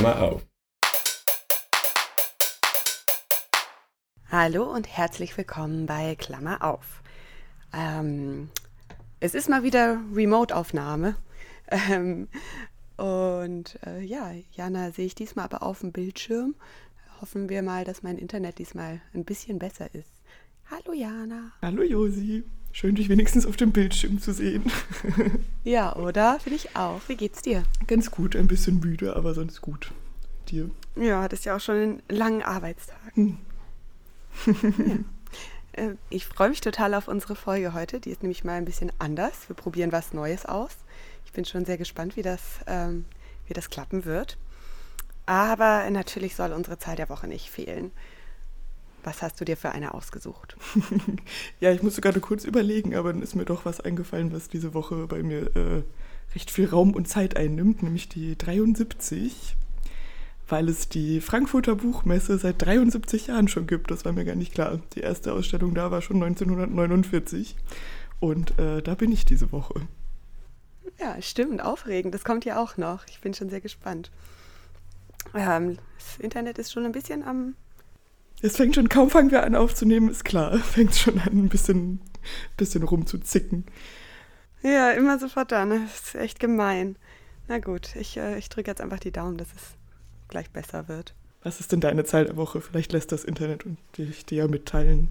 Klammer auf. Hallo und herzlich willkommen bei Klammer auf. Ähm, es ist mal wieder Remote-Aufnahme. Ähm, und äh, ja, Jana sehe ich diesmal aber auf dem Bildschirm. Hoffen wir mal, dass mein Internet diesmal ein bisschen besser ist. Hallo Jana. Hallo Josi. Schön, dich wenigstens auf dem Bildschirm zu sehen. ja, oder? Finde ich auch. Wie geht's dir? Ganz gut, ein bisschen müde, aber sonst gut. Dir? Ja, hattest ja auch schon einen langen Arbeitstag. Hm. ja. Äh, ich freue mich total auf unsere Folge heute. Die ist nämlich mal ein bisschen anders. Wir probieren was Neues aus. Ich bin schon sehr gespannt, wie das, ähm, wie das klappen wird. Aber natürlich soll unsere Zahl der Woche nicht fehlen. Was hast du dir für eine ausgesucht? ja, ich musste gerade kurz überlegen, aber dann ist mir doch was eingefallen, was diese Woche bei mir äh, recht viel Raum und Zeit einnimmt, nämlich die 73 weil es die Frankfurter Buchmesse seit 73 Jahren schon gibt. Das war mir gar nicht klar. Die erste Ausstellung da war schon 1949 und äh, da bin ich diese Woche. Ja, stimmt, aufregend. Das kommt ja auch noch. Ich bin schon sehr gespannt. Ähm, das Internet ist schon ein bisschen am. Es fängt schon, kaum fangen wir an aufzunehmen, ist klar. Fängt schon an, ein bisschen, bisschen rumzuzicken. Ja, immer sofort dann. Das ist echt gemein. Na gut, ich, äh, ich drücke jetzt einfach die Daumen, dass es gleich besser wird. Was ist denn deine Zahl der Woche? Vielleicht lässt das Internet dich dir ja mitteilen.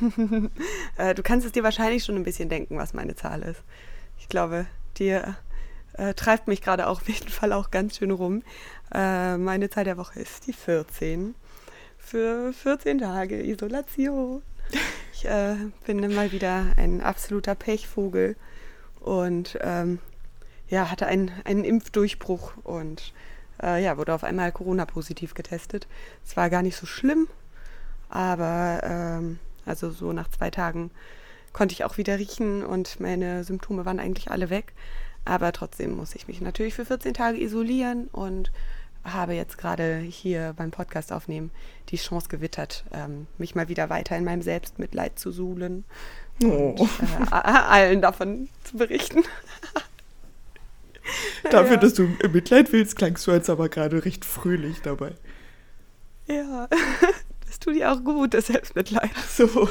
Äh, du kannst es dir wahrscheinlich schon ein bisschen denken, was meine Zahl ist. Ich glaube, dir äh, treibt mich gerade auf jeden Fall auch ganz schön rum. Äh, meine Zahl der Woche ist die 14. Für 14 Tage Isolation. Ich äh, bin mal wieder ein absoluter Pechvogel und ähm, ja, hatte einen, einen Impfdurchbruch und äh, ja, wurde auf einmal Corona-positiv getestet. Es war gar nicht so schlimm, aber ähm, also so nach zwei Tagen konnte ich auch wieder riechen und meine Symptome waren eigentlich alle weg. Aber trotzdem muss ich mich natürlich für 14 Tage isolieren und habe jetzt gerade hier beim Podcast aufnehmen die Chance gewittert, ähm, mich mal wieder weiter in meinem Selbstmitleid zu suhlen oh. und äh, allen davon zu berichten. Dafür, ja. dass du Mitleid willst, klangst du jetzt aber gerade recht fröhlich dabei. Ja, das tut dir auch gut, das Selbstmitleid. So.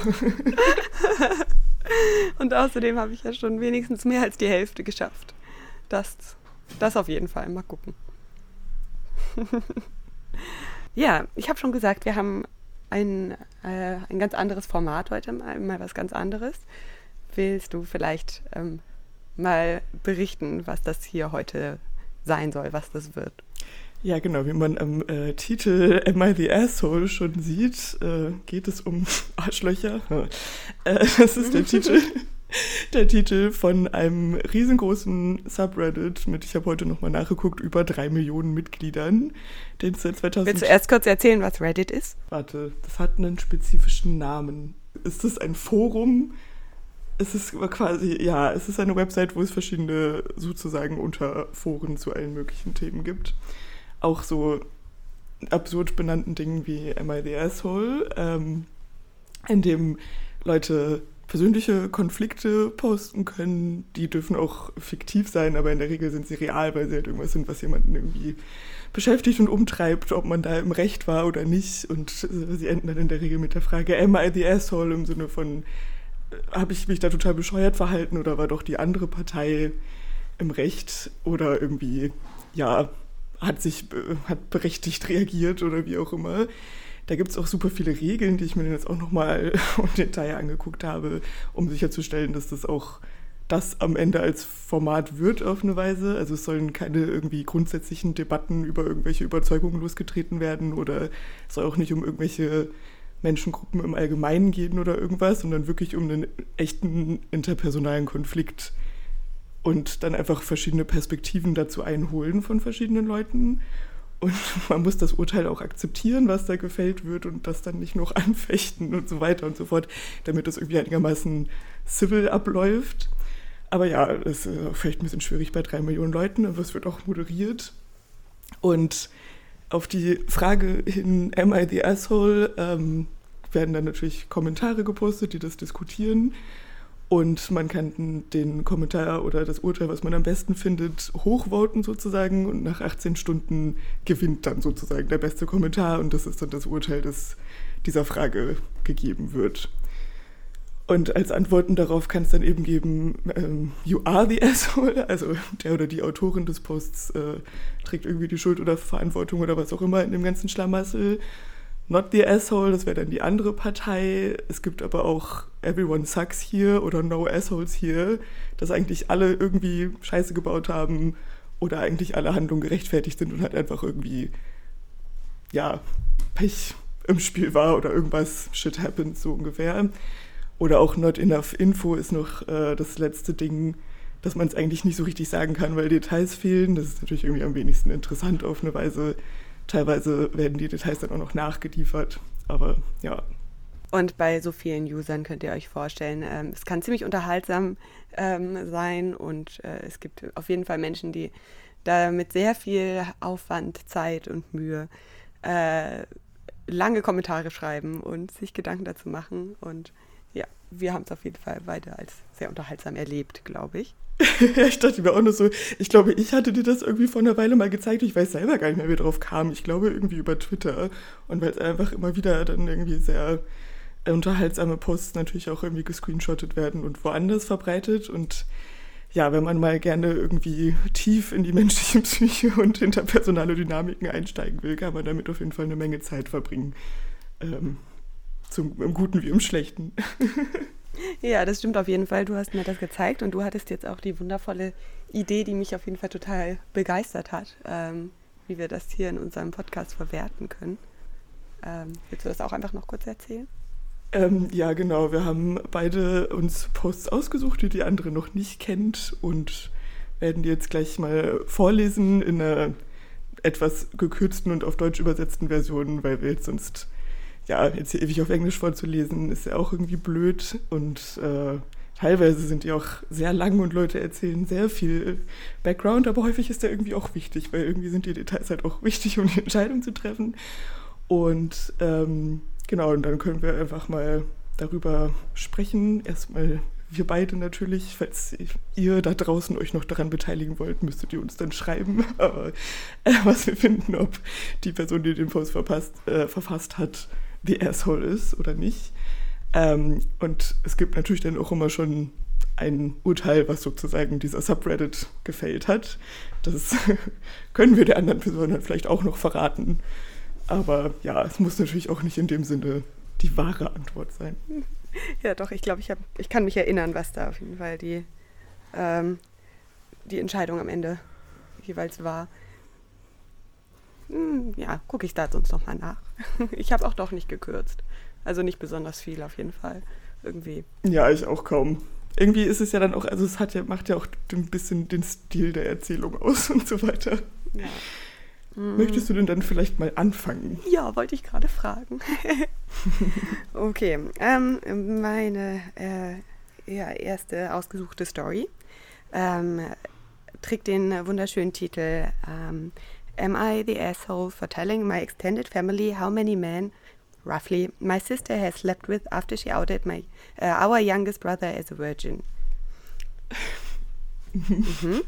Und außerdem habe ich ja schon wenigstens mehr als die Hälfte geschafft. Das, das auf jeden Fall. Mal gucken. ja, ich habe schon gesagt, wir haben ein, äh, ein ganz anderes Format heute, mal, mal was ganz anderes. Willst du vielleicht ähm, mal berichten, was das hier heute sein soll, was das wird. Ja, genau, wie man am äh, Titel Am I the Asshole schon sieht, äh, geht es um Arschlöcher. Äh, das ist der Titel. Der Titel von einem riesengroßen Subreddit mit, ich habe heute nochmal nachgeguckt, über drei Millionen Mitgliedern, den es seit 2000... Willst du erst kurz erzählen, was Reddit ist? Warte, das hat einen spezifischen Namen. Ist das ein Forum, es ist quasi, ja, es ist eine Website, wo es verschiedene sozusagen Unterforen zu allen möglichen Themen gibt. Auch so absurd benannten Dingen wie Am I the Asshole, ähm, in dem Leute persönliche Konflikte posten können. Die dürfen auch fiktiv sein, aber in der Regel sind sie real, weil sie halt irgendwas sind, was jemanden irgendwie beschäftigt und umtreibt, ob man da im Recht war oder nicht. Und äh, sie enden dann in der Regel mit der Frage, am I the asshole im Sinne von, habe ich mich da total bescheuert verhalten oder war doch die andere Partei im Recht oder irgendwie, ja, hat sich hat berechtigt reagiert oder wie auch immer. Da gibt es auch super viele Regeln, die ich mir jetzt auch nochmal im Detail angeguckt habe, um sicherzustellen, dass das auch das am Ende als Format wird auf eine Weise. Also es sollen keine irgendwie grundsätzlichen Debatten über irgendwelche Überzeugungen losgetreten werden oder es soll auch nicht um irgendwelche Menschengruppen im Allgemeinen gehen oder irgendwas, sondern wirklich um einen echten interpersonalen Konflikt und dann einfach verschiedene Perspektiven dazu einholen von verschiedenen Leuten. Und man muss das Urteil auch akzeptieren, was da gefällt wird und das dann nicht noch anfechten und so weiter und so fort, damit das irgendwie einigermaßen civil abläuft. Aber ja, das ist vielleicht ein bisschen schwierig bei drei Millionen Leuten, aber es wird auch moderiert. Und auf die Frage hin, am I the asshole, ähm, werden dann natürlich Kommentare gepostet, die das diskutieren. Und man kann den Kommentar oder das Urteil, was man am besten findet, hochvoten sozusagen. Und nach 18 Stunden gewinnt dann sozusagen der beste Kommentar. Und das ist dann das Urteil, das dieser Frage gegeben wird. Und als Antworten darauf kann es dann eben geben, ähm, you are the asshole, also der oder die Autorin des Posts äh, trägt irgendwie die Schuld oder Verantwortung oder was auch immer in dem ganzen Schlamassel. Not the asshole, das wäre dann die andere Partei. Es gibt aber auch Everyone sucks here oder No assholes here, dass eigentlich alle irgendwie Scheiße gebaut haben oder eigentlich alle Handlungen gerechtfertigt sind und halt einfach irgendwie, ja, Pech im Spiel war oder irgendwas, shit happened, so ungefähr. Oder auch Not Enough Info ist noch äh, das letzte Ding, dass man es eigentlich nicht so richtig sagen kann, weil Details fehlen. Das ist natürlich irgendwie am wenigsten interessant auf eine Weise. Teilweise werden die Details dann auch noch nachgeliefert. Aber ja. Und bei so vielen Usern könnt ihr euch vorstellen, ähm, es kann ziemlich unterhaltsam ähm, sein und äh, es gibt auf jeden Fall Menschen, die da mit sehr viel Aufwand, Zeit und Mühe äh, lange Kommentare schreiben und sich Gedanken dazu machen. Und ja, wir haben es auf jeden Fall beide als sehr unterhaltsam erlebt, glaube ich. ich dachte mir auch nur so, ich glaube, ich hatte dir das irgendwie vor einer Weile mal gezeigt. Ich weiß selber gar nicht mehr, wie wir drauf kamen. Ich glaube irgendwie über Twitter. Und weil es einfach immer wieder dann irgendwie sehr unterhaltsame Posts natürlich auch irgendwie gescreenshottet werden und woanders verbreitet. Und ja, wenn man mal gerne irgendwie tief in die menschliche Psyche und interpersonale Dynamiken einsteigen will, kann man damit auf jeden Fall eine Menge Zeit verbringen. Ähm, zum, Im Guten wie im Schlechten. ja, das stimmt auf jeden Fall. Du hast mir das gezeigt und du hattest jetzt auch die wundervolle Idee, die mich auf jeden Fall total begeistert hat, ähm, wie wir das hier in unserem Podcast verwerten können. Ähm, willst du das auch einfach noch kurz erzählen? Ähm, ja, genau. Wir haben beide uns Posts ausgesucht, die die andere noch nicht kennt und werden die jetzt gleich mal vorlesen in einer etwas gekürzten und auf Deutsch übersetzten Version, weil wir jetzt sonst, ja, jetzt hier ewig auf Englisch vorzulesen, ist ja auch irgendwie blöd und äh, teilweise sind die auch sehr lang und Leute erzählen sehr viel Background, aber häufig ist der irgendwie auch wichtig, weil irgendwie sind die Details halt auch wichtig, um die Entscheidung zu treffen. Und ähm, Genau, und dann können wir einfach mal darüber sprechen. Erstmal wir beide natürlich. Falls ihr da draußen euch noch daran beteiligen wollt, müsstet ihr uns dann schreiben. Äh, was wir finden, ob die Person, die den Post verpasst, äh, verfasst hat, the asshole ist oder nicht. Ähm, und es gibt natürlich dann auch immer schon ein Urteil, was sozusagen dieser Subreddit gefällt hat. Das können wir der anderen Person dann vielleicht auch noch verraten. Aber ja, es muss natürlich auch nicht in dem Sinne die wahre Antwort sein. Ja, doch, ich glaube, ich, ich kann mich erinnern, was da auf jeden Fall die, ähm, die Entscheidung am Ende jeweils war. Hm, ja, gucke ich da sonst nochmal nach. ich habe auch doch nicht gekürzt. Also nicht besonders viel auf jeden Fall. Irgendwie. Ja, ich auch kaum. Irgendwie ist es ja dann auch, also es hat ja, macht ja auch ein bisschen den Stil der Erzählung aus und so weiter. Ja. Möchtest du denn dann vielleicht mal anfangen? Ja, wollte ich gerade fragen. okay, ähm, meine äh, ja, erste ausgesuchte Story ähm, trägt den wunderschönen Titel ähm, Am I the asshole for telling my extended family how many men, roughly, my sister has slept with after she outed my, uh, our youngest brother as a virgin? mhm.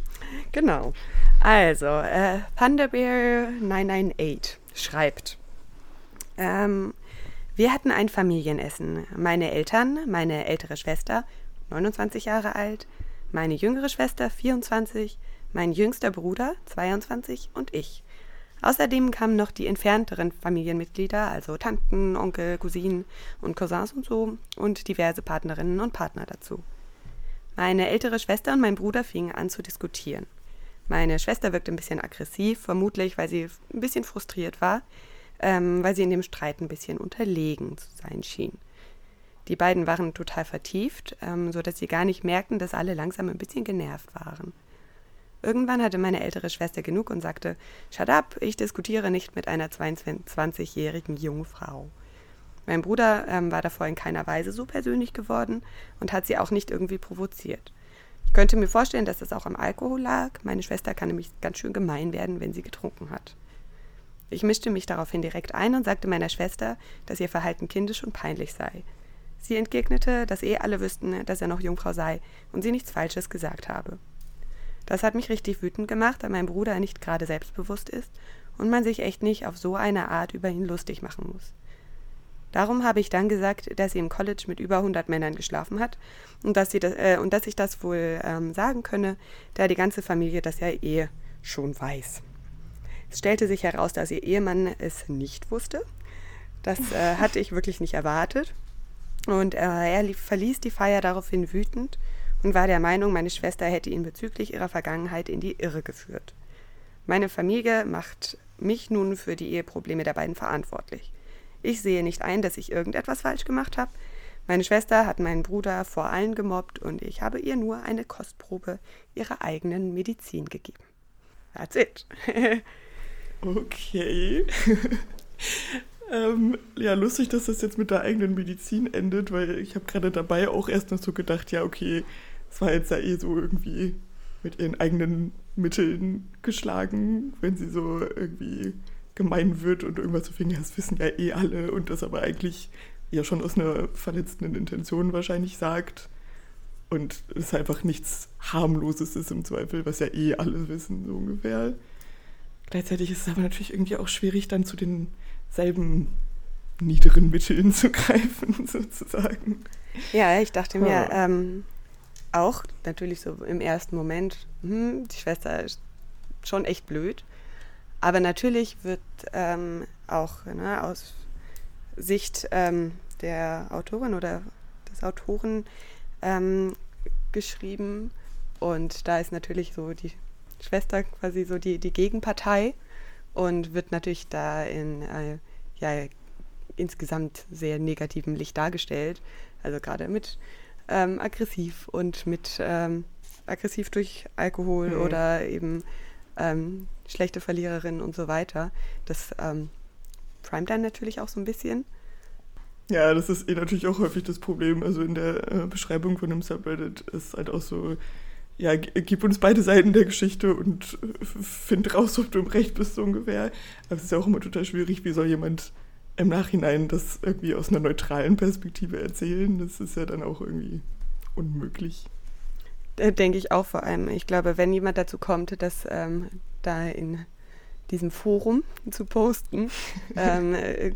Genau. Also, äh, Thunderbear998 schreibt, ähm, wir hatten ein Familienessen. Meine Eltern, meine ältere Schwester, 29 Jahre alt, meine jüngere Schwester, 24, mein jüngster Bruder, 22 und ich. Außerdem kamen noch die entfernteren Familienmitglieder, also Tanten, Onkel, Cousinen und Cousins und so, und diverse Partnerinnen und Partner dazu. Meine ältere Schwester und mein Bruder fingen an zu diskutieren. Meine Schwester wirkte ein bisschen aggressiv, vermutlich weil sie ein bisschen frustriert war, ähm, weil sie in dem Streit ein bisschen unterlegen zu sein schien. Die beiden waren total vertieft, ähm, sodass sie gar nicht merkten, dass alle langsam ein bisschen genervt waren. Irgendwann hatte meine ältere Schwester genug und sagte, Shut up, ich diskutiere nicht mit einer 22-jährigen Jungfrau. Mein Bruder ähm, war davor in keiner Weise so persönlich geworden und hat sie auch nicht irgendwie provoziert. Ich könnte mir vorstellen, dass das auch am Alkohol lag. Meine Schwester kann nämlich ganz schön gemein werden, wenn sie getrunken hat. Ich mischte mich daraufhin direkt ein und sagte meiner Schwester, dass ihr Verhalten kindisch und peinlich sei. Sie entgegnete, dass eh alle wüssten, dass er noch Jungfrau sei und sie nichts Falsches gesagt habe. Das hat mich richtig wütend gemacht, da mein Bruder nicht gerade selbstbewusst ist und man sich echt nicht auf so eine Art über ihn lustig machen muss. Darum habe ich dann gesagt, dass sie im College mit über 100 Männern geschlafen hat und dass, sie das, äh, und dass ich das wohl ähm, sagen könne, da die ganze Familie das ja eh schon weiß. Es stellte sich heraus, dass ihr Ehemann es nicht wusste. Das äh, hatte ich wirklich nicht erwartet. Und äh, er verließ die Feier daraufhin wütend und war der Meinung, meine Schwester hätte ihn bezüglich ihrer Vergangenheit in die Irre geführt. Meine Familie macht mich nun für die Eheprobleme der beiden verantwortlich. Ich sehe nicht ein, dass ich irgendetwas falsch gemacht habe. Meine Schwester hat meinen Bruder vor allen gemobbt und ich habe ihr nur eine Kostprobe ihrer eigenen Medizin gegeben. That's it. okay. ähm, ja, lustig, dass das jetzt mit der eigenen Medizin endet, weil ich habe gerade dabei auch erst noch so gedacht, ja, okay, es war jetzt ja eh so irgendwie mit ihren eigenen Mitteln geschlagen, wenn sie so irgendwie gemein wird und irgendwas zu finden, das wissen ja eh alle und das aber eigentlich ja schon aus einer verletzenden Intention wahrscheinlich sagt und es einfach nichts harmloses ist im Zweifel, was ja eh alle wissen, so ungefähr. Gleichzeitig ist es aber natürlich irgendwie auch schwierig, dann zu denselben niederen Mitteln zu greifen, sozusagen. Ja, ich dachte mir ja. ähm, auch natürlich so im ersten Moment, hm, die Schwester ist schon echt blöd. Aber natürlich wird ähm, auch ne, aus Sicht ähm, der Autorin oder des Autoren ähm, geschrieben. Und da ist natürlich so die Schwester quasi so die, die Gegenpartei und wird natürlich da in äh, ja, insgesamt sehr negativem Licht dargestellt. Also gerade mit ähm, aggressiv und mit ähm, aggressiv durch Alkohol mhm. oder eben ähm, schlechte Verliererin und so weiter. Das ähm, primet dann natürlich auch so ein bisschen. Ja, das ist eh natürlich auch häufig das Problem. Also in der äh, Beschreibung von dem Subreddit ist halt auch so, ja, gib uns beide Seiten der Geschichte und äh, find raus, ob du im Recht bist, so ungefähr. Aber es ist ja auch immer total schwierig, wie soll jemand im Nachhinein das irgendwie aus einer neutralen Perspektive erzählen. Das ist ja dann auch irgendwie unmöglich. Denke ich auch vor allem. Ich glaube, wenn jemand dazu kommt, dass ähm, da in diesem Forum zu posten, ähm, äh,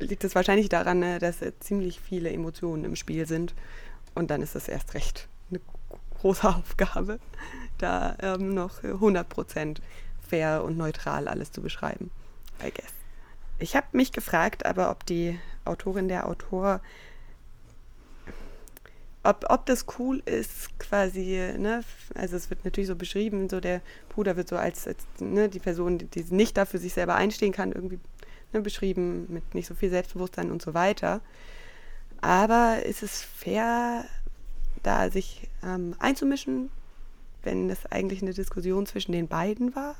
liegt es wahrscheinlich daran, äh, dass äh, ziemlich viele Emotionen im Spiel sind. Und dann ist das erst recht eine große Aufgabe, da ähm, noch 100% fair und neutral alles zu beschreiben. I guess. Ich habe mich gefragt, aber ob die Autorin, der Autor ob, ob das cool ist, quasi, ne? Also es wird natürlich so beschrieben, so der Bruder wird so als, als ne, die Person, die, die nicht dafür sich selber einstehen kann, irgendwie ne, beschrieben, mit nicht so viel Selbstbewusstsein und so weiter. Aber ist es fair, da sich ähm, einzumischen, wenn das eigentlich eine Diskussion zwischen den beiden war?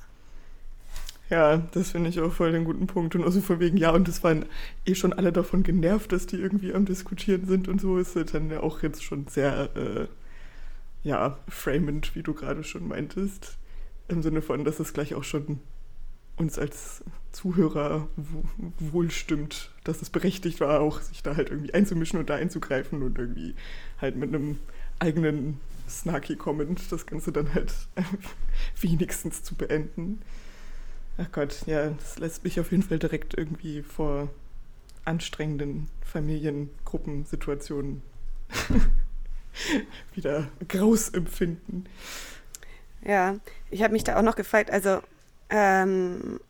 Ja, das finde ich auch voll den guten Punkt. Und also von wegen, ja, und es waren eh schon alle davon genervt, dass die irgendwie am Diskutieren sind und so ist dann ja auch jetzt schon sehr, äh, ja, framend, wie du gerade schon meintest. Im Sinne von, dass es gleich auch schon uns als Zuhörer wohl stimmt, dass es berechtigt war, auch sich da halt irgendwie einzumischen und da einzugreifen und irgendwie halt mit einem eigenen snarky Comment das Ganze dann halt wenigstens zu beenden. Ach Gott, ja, das lässt mich auf jeden Fall direkt irgendwie vor anstrengenden Familiengruppensituationen wieder graus empfinden. Ja, ich habe mich da auch noch gefragt, also ähm,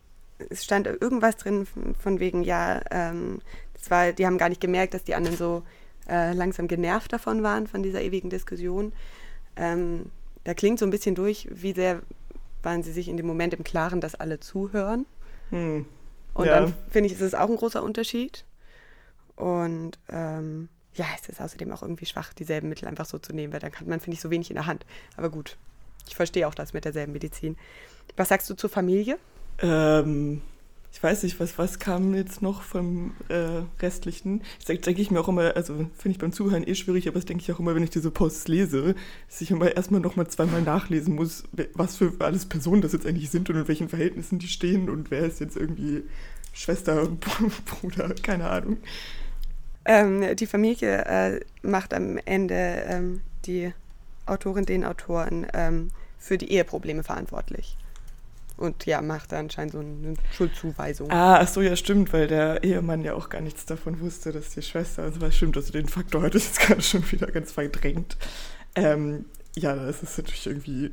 es stand irgendwas drin von wegen, ja, ähm, das war, die haben gar nicht gemerkt, dass die anderen so äh, langsam genervt davon waren, von dieser ewigen Diskussion. Ähm, da klingt so ein bisschen durch, wie sehr waren sie sich in dem Moment im Klaren, dass alle zuhören. Hm. Und ja. dann finde ich, ist es auch ein großer Unterschied. Und ähm, ja, es ist außerdem auch irgendwie schwach, dieselben Mittel einfach so zu nehmen, weil dann hat man, finde ich, so wenig in der Hand. Aber gut, ich verstehe auch das mit derselben Medizin. Was sagst du zur Familie? Ähm, ich weiß nicht, was, was kam jetzt noch vom äh, Restlichen? Ich denke denk ich mir auch immer, also finde ich beim Zuhören eh schwierig, aber das denke ich auch immer, wenn ich diese Posts lese, dass ich immer erstmal nochmal zweimal nachlesen muss, was für alles Personen das jetzt eigentlich sind und in welchen Verhältnissen die stehen und wer ist jetzt irgendwie Schwester, Bruder, keine Ahnung. Ähm, die Familie äh, macht am Ende ähm, die Autorin den Autoren ähm, für die Eheprobleme verantwortlich. Und ja, macht da anscheinend so eine Schuldzuweisung. Ah, ach so, ja, stimmt, weil der Ehemann ja auch gar nichts davon wusste, dass die Schwester, also was stimmt, also den Faktor hatte ich jetzt gerade schon wieder ganz verdrängt. Ähm, ja, das ist natürlich irgendwie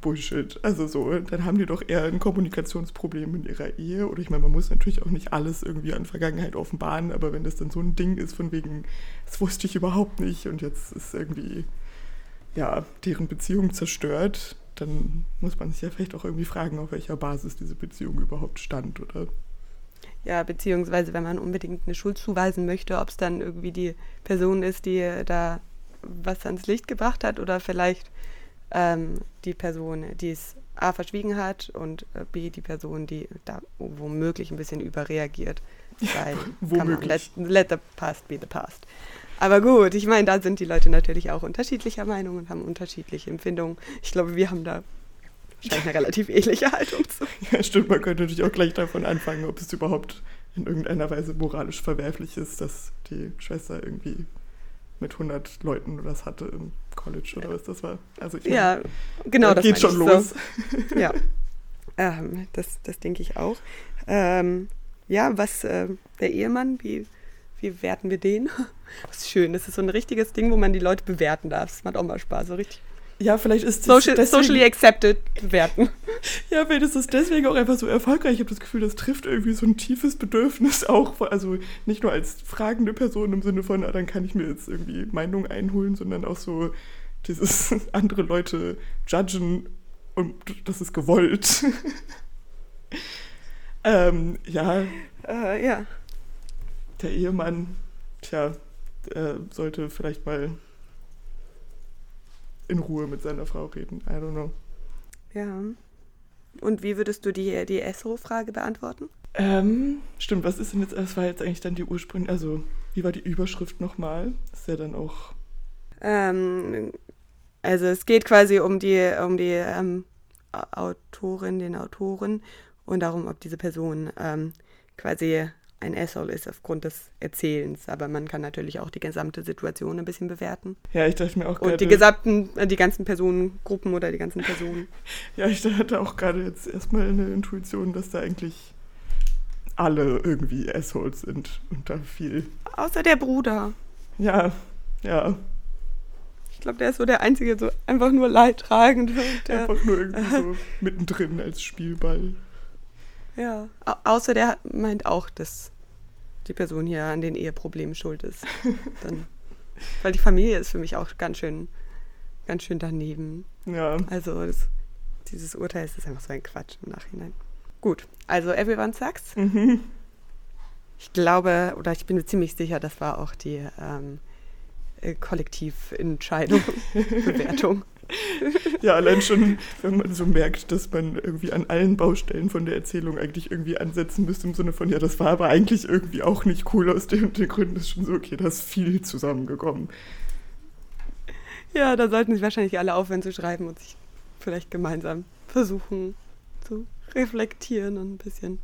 Bullshit. Also so, dann haben die doch eher ein Kommunikationsproblem in ihrer Ehe. Oder ich meine, man muss natürlich auch nicht alles irgendwie an Vergangenheit offenbaren, aber wenn das dann so ein Ding ist, von wegen, das wusste ich überhaupt nicht und jetzt ist irgendwie, ja, deren Beziehung zerstört, dann muss man sich ja vielleicht auch irgendwie fragen, auf welcher Basis diese Beziehung überhaupt stand, oder? Ja, beziehungsweise wenn man unbedingt eine Schuld zuweisen möchte, ob es dann irgendwie die Person ist, die da was ans Licht gebracht hat oder vielleicht ähm, die Person, die es A verschwiegen hat und äh, B die Person, die da womöglich ein bisschen überreagiert. Weil womöglich. Let, let the past be the past. Aber gut, ich meine, da sind die Leute natürlich auch unterschiedlicher Meinung und haben unterschiedliche Empfindungen. Ich glaube, wir haben da wahrscheinlich eine relativ ähnliche Haltung zu. Ja, stimmt. Man könnte natürlich auch gleich davon anfangen, ob es überhaupt in irgendeiner Weise moralisch verwerflich ist, dass die Schwester irgendwie mit 100 Leuten das hatte im College oder was das war. Also ich meine, Ja, genau. das geht schon ich los. So. Ja, ähm, das, das denke ich auch. Ähm, ja, was äh, der Ehemann, wie, wie werten wir den? Das ist schön. Das ist so ein richtiges Ding, wo man die Leute bewerten darf. Das macht auch mal Spaß. So richtig Ja, vielleicht ist das social, deswegen, socially accepted bewerten. Ja, vielleicht ist das deswegen auch einfach so erfolgreich. Ich habe das Gefühl, das trifft irgendwie so ein tiefes Bedürfnis auch. Also nicht nur als fragende Person im Sinne von, ah, dann kann ich mir jetzt irgendwie Meinung einholen, sondern auch so dieses andere Leute judgen und das ist gewollt. ähm, ja, Äh, ja. Der Ehemann, tja, sollte vielleicht mal in Ruhe mit seiner Frau reden. I don't know. Ja. Und wie würdest du die, die Esso-Frage beantworten? Ähm, stimmt, was ist denn jetzt, das war jetzt eigentlich dann die Ursprung, also wie war die Überschrift nochmal? Ist ja dann auch, Ähm, also es geht quasi um die, um die ähm, Autorin, den Autoren und darum, ob diese Person ähm, quasi ein Asshole ist aufgrund des Erzählens. Aber man kann natürlich auch die gesamte Situation ein bisschen bewerten. ja, ich dachte mir auch Und die gerade, gesamten, äh, die ganzen Personengruppen oder die ganzen Personen. ja, ich hatte auch gerade jetzt erstmal eine Intuition, dass da eigentlich alle irgendwie Assholes sind und da viel, Außer der Bruder. ja, ja, Ich glaube, der ist so der Einzige, so einfach nur leidtragend. Der, einfach nur irgendwie so mittendrin als Spielball. Ja. Au außer der meint auch, dass die Person hier an den Eheproblemen schuld ist. Dann, weil die Familie ist für mich auch ganz schön, ganz schön daneben. Ja, Also das, dieses Urteil ist einfach so ein Quatsch im Nachhinein. Gut, also Everyone Sucks. mhm. Ich glaube, oder ich bin mir ziemlich sicher, das war auch die ähm, äh, Kollektiventscheidung, Bewertung. Ja, allein schon, wenn man so merkt, dass man irgendwie an allen Baustellen von der Erzählung eigentlich irgendwie ansetzen müsste, im Sinne von, ja, das war aber eigentlich irgendwie auch nicht cool aus den, und den Gründen, ist schon so, okay, da ist viel zusammengekommen. Ja, da sollten sich wahrscheinlich alle aufhören zu schreiben und sich vielleicht gemeinsam versuchen zu reflektieren und ein bisschen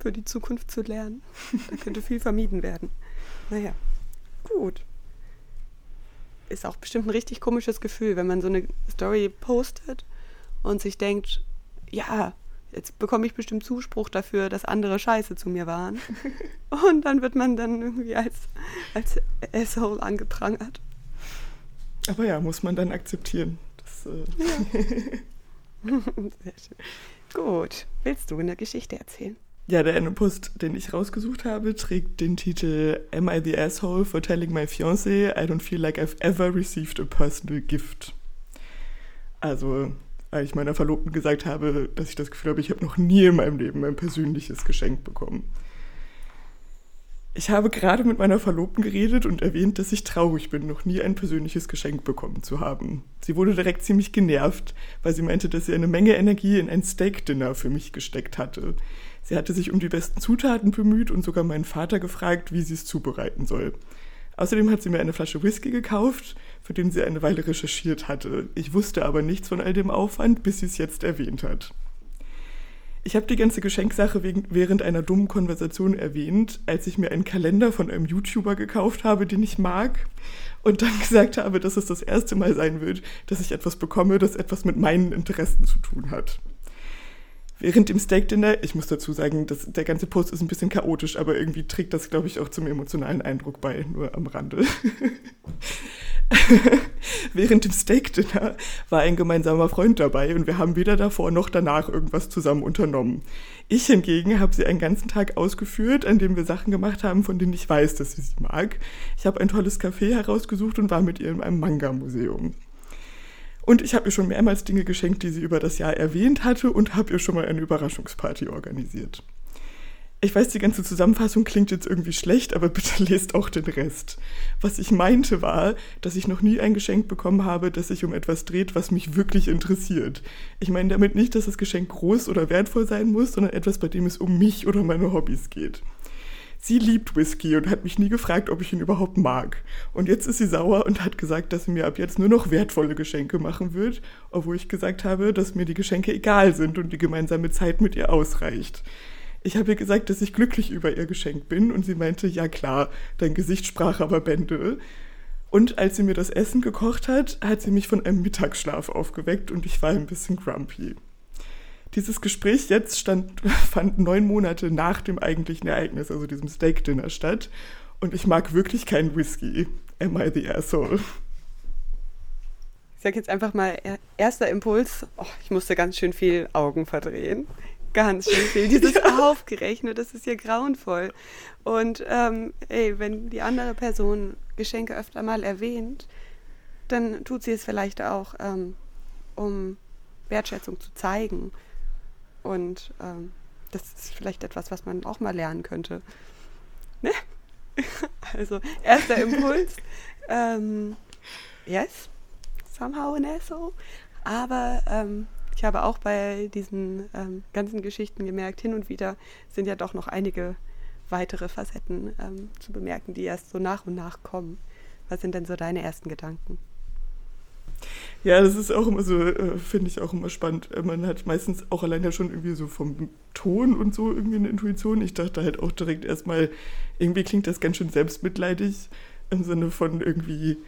für die Zukunft zu lernen. Da könnte viel vermieden werden. Naja, gut. Ist auch bestimmt ein richtig komisches Gefühl, wenn man so eine Story postet und sich denkt, ja, jetzt bekomme ich bestimmt Zuspruch dafür, dass andere scheiße zu mir waren. Und dann wird man dann irgendwie als, als Asshole angeprangert. Aber ja, muss man dann akzeptieren. Das, äh, Sehr schön. Gut, willst du eine Geschichte erzählen? Ja, der eine Post, den ich rausgesucht habe, trägt den Titel Am I the asshole for telling my fiancé I don't feel like I've ever received a personal gift? Also, weil ich meiner Verlobten gesagt habe, dass ich das Gefühl habe, ich habe noch nie in meinem Leben ein persönliches Geschenk bekommen. Ich habe gerade mit meiner Verlobten geredet und erwähnt, dass ich traurig bin, noch nie ein persönliches Geschenk bekommen zu haben. Sie wurde direkt ziemlich genervt, weil sie meinte, dass sie eine Menge Energie in ein Steak-Dinner für mich gesteckt hatte. Sie hatte sich um die besten Zutaten bemüht und sogar meinen Vater gefragt, wie sie es zubereiten soll. Außerdem hat sie mir eine Flasche Whisky gekauft, für den sie eine Weile recherchiert hatte. Ich wusste aber nichts von all dem Aufwand, bis sie es jetzt erwähnt hat. Ich habe die ganze Geschenksache während einer dummen Konversation erwähnt, als ich mir einen Kalender von einem YouTuber gekauft habe, den ich mag, und dann gesagt habe, dass es das erste Mal sein wird, dass ich etwas bekomme, das etwas mit meinen Interessen zu tun hat. Während dem Steak Dinner, ich muss dazu sagen, dass der ganze Post ist ein bisschen chaotisch, aber irgendwie trägt das, glaube ich, auch zum emotionalen Eindruck bei, nur am Rande. Während dem Steak Dinner war ein gemeinsamer Freund dabei und wir haben weder davor noch danach irgendwas zusammen unternommen. Ich hingegen habe sie einen ganzen Tag ausgeführt, an dem wir Sachen gemacht haben, von denen ich weiß, dass sie sie mag. Ich habe ein tolles Café herausgesucht und war mit ihr in einem Manga-Museum. Und ich habe ihr schon mehrmals Dinge geschenkt, die sie über das Jahr erwähnt hatte und habe ihr schon mal eine Überraschungsparty organisiert. Ich weiß, die ganze Zusammenfassung klingt jetzt irgendwie schlecht, aber bitte lest auch den Rest. Was ich meinte war, dass ich noch nie ein Geschenk bekommen habe, das sich um etwas dreht, was mich wirklich interessiert. Ich meine damit nicht, dass das Geschenk groß oder wertvoll sein muss, sondern etwas, bei dem es um mich oder meine Hobbys geht. Sie liebt Whisky und hat mich nie gefragt, ob ich ihn überhaupt mag. Und jetzt ist sie sauer und hat gesagt, dass sie mir ab jetzt nur noch wertvolle Geschenke machen wird, obwohl ich gesagt habe, dass mir die Geschenke egal sind und die gemeinsame Zeit mit ihr ausreicht. Ich habe ihr gesagt, dass ich glücklich über ihr Geschenk bin und sie meinte, ja klar, dein Gesicht sprach aber Bände. Und als sie mir das Essen gekocht hat, hat sie mich von einem Mittagsschlaf aufgeweckt und ich war ein bisschen grumpy. Dieses Gespräch jetzt stand, fand neun Monate nach dem eigentlichen Ereignis, also diesem Steak-Dinner statt. Und ich mag wirklich keinen Whisky. Am I the asshole? Ich sag jetzt einfach mal, erster Impuls, oh, ich musste ganz schön viel Augen verdrehen. Ganz schön viel. Dieses ja. Aufgerechnet, das ist ja grauenvoll. Und ähm, ey, wenn die andere Person Geschenke öfter mal erwähnt, dann tut sie es vielleicht auch, ähm, um Wertschätzung zu zeigen. Und ähm, das ist vielleicht etwas, was man auch mal lernen könnte. Ne? also, erster Impuls. ähm, yes, somehow an asshole. Aber ähm, ich habe auch bei diesen ähm, ganzen Geschichten gemerkt, hin und wieder sind ja doch noch einige weitere Facetten ähm, zu bemerken, die erst so nach und nach kommen. Was sind denn so deine ersten Gedanken? Ja, das ist auch immer so, äh, finde ich auch immer spannend. Äh, man hat meistens auch allein ja schon irgendwie so vom Ton und so irgendwie eine Intuition. Ich dachte halt auch direkt erstmal, irgendwie klingt das ganz schön selbstmitleidig im Sinne von irgendwie,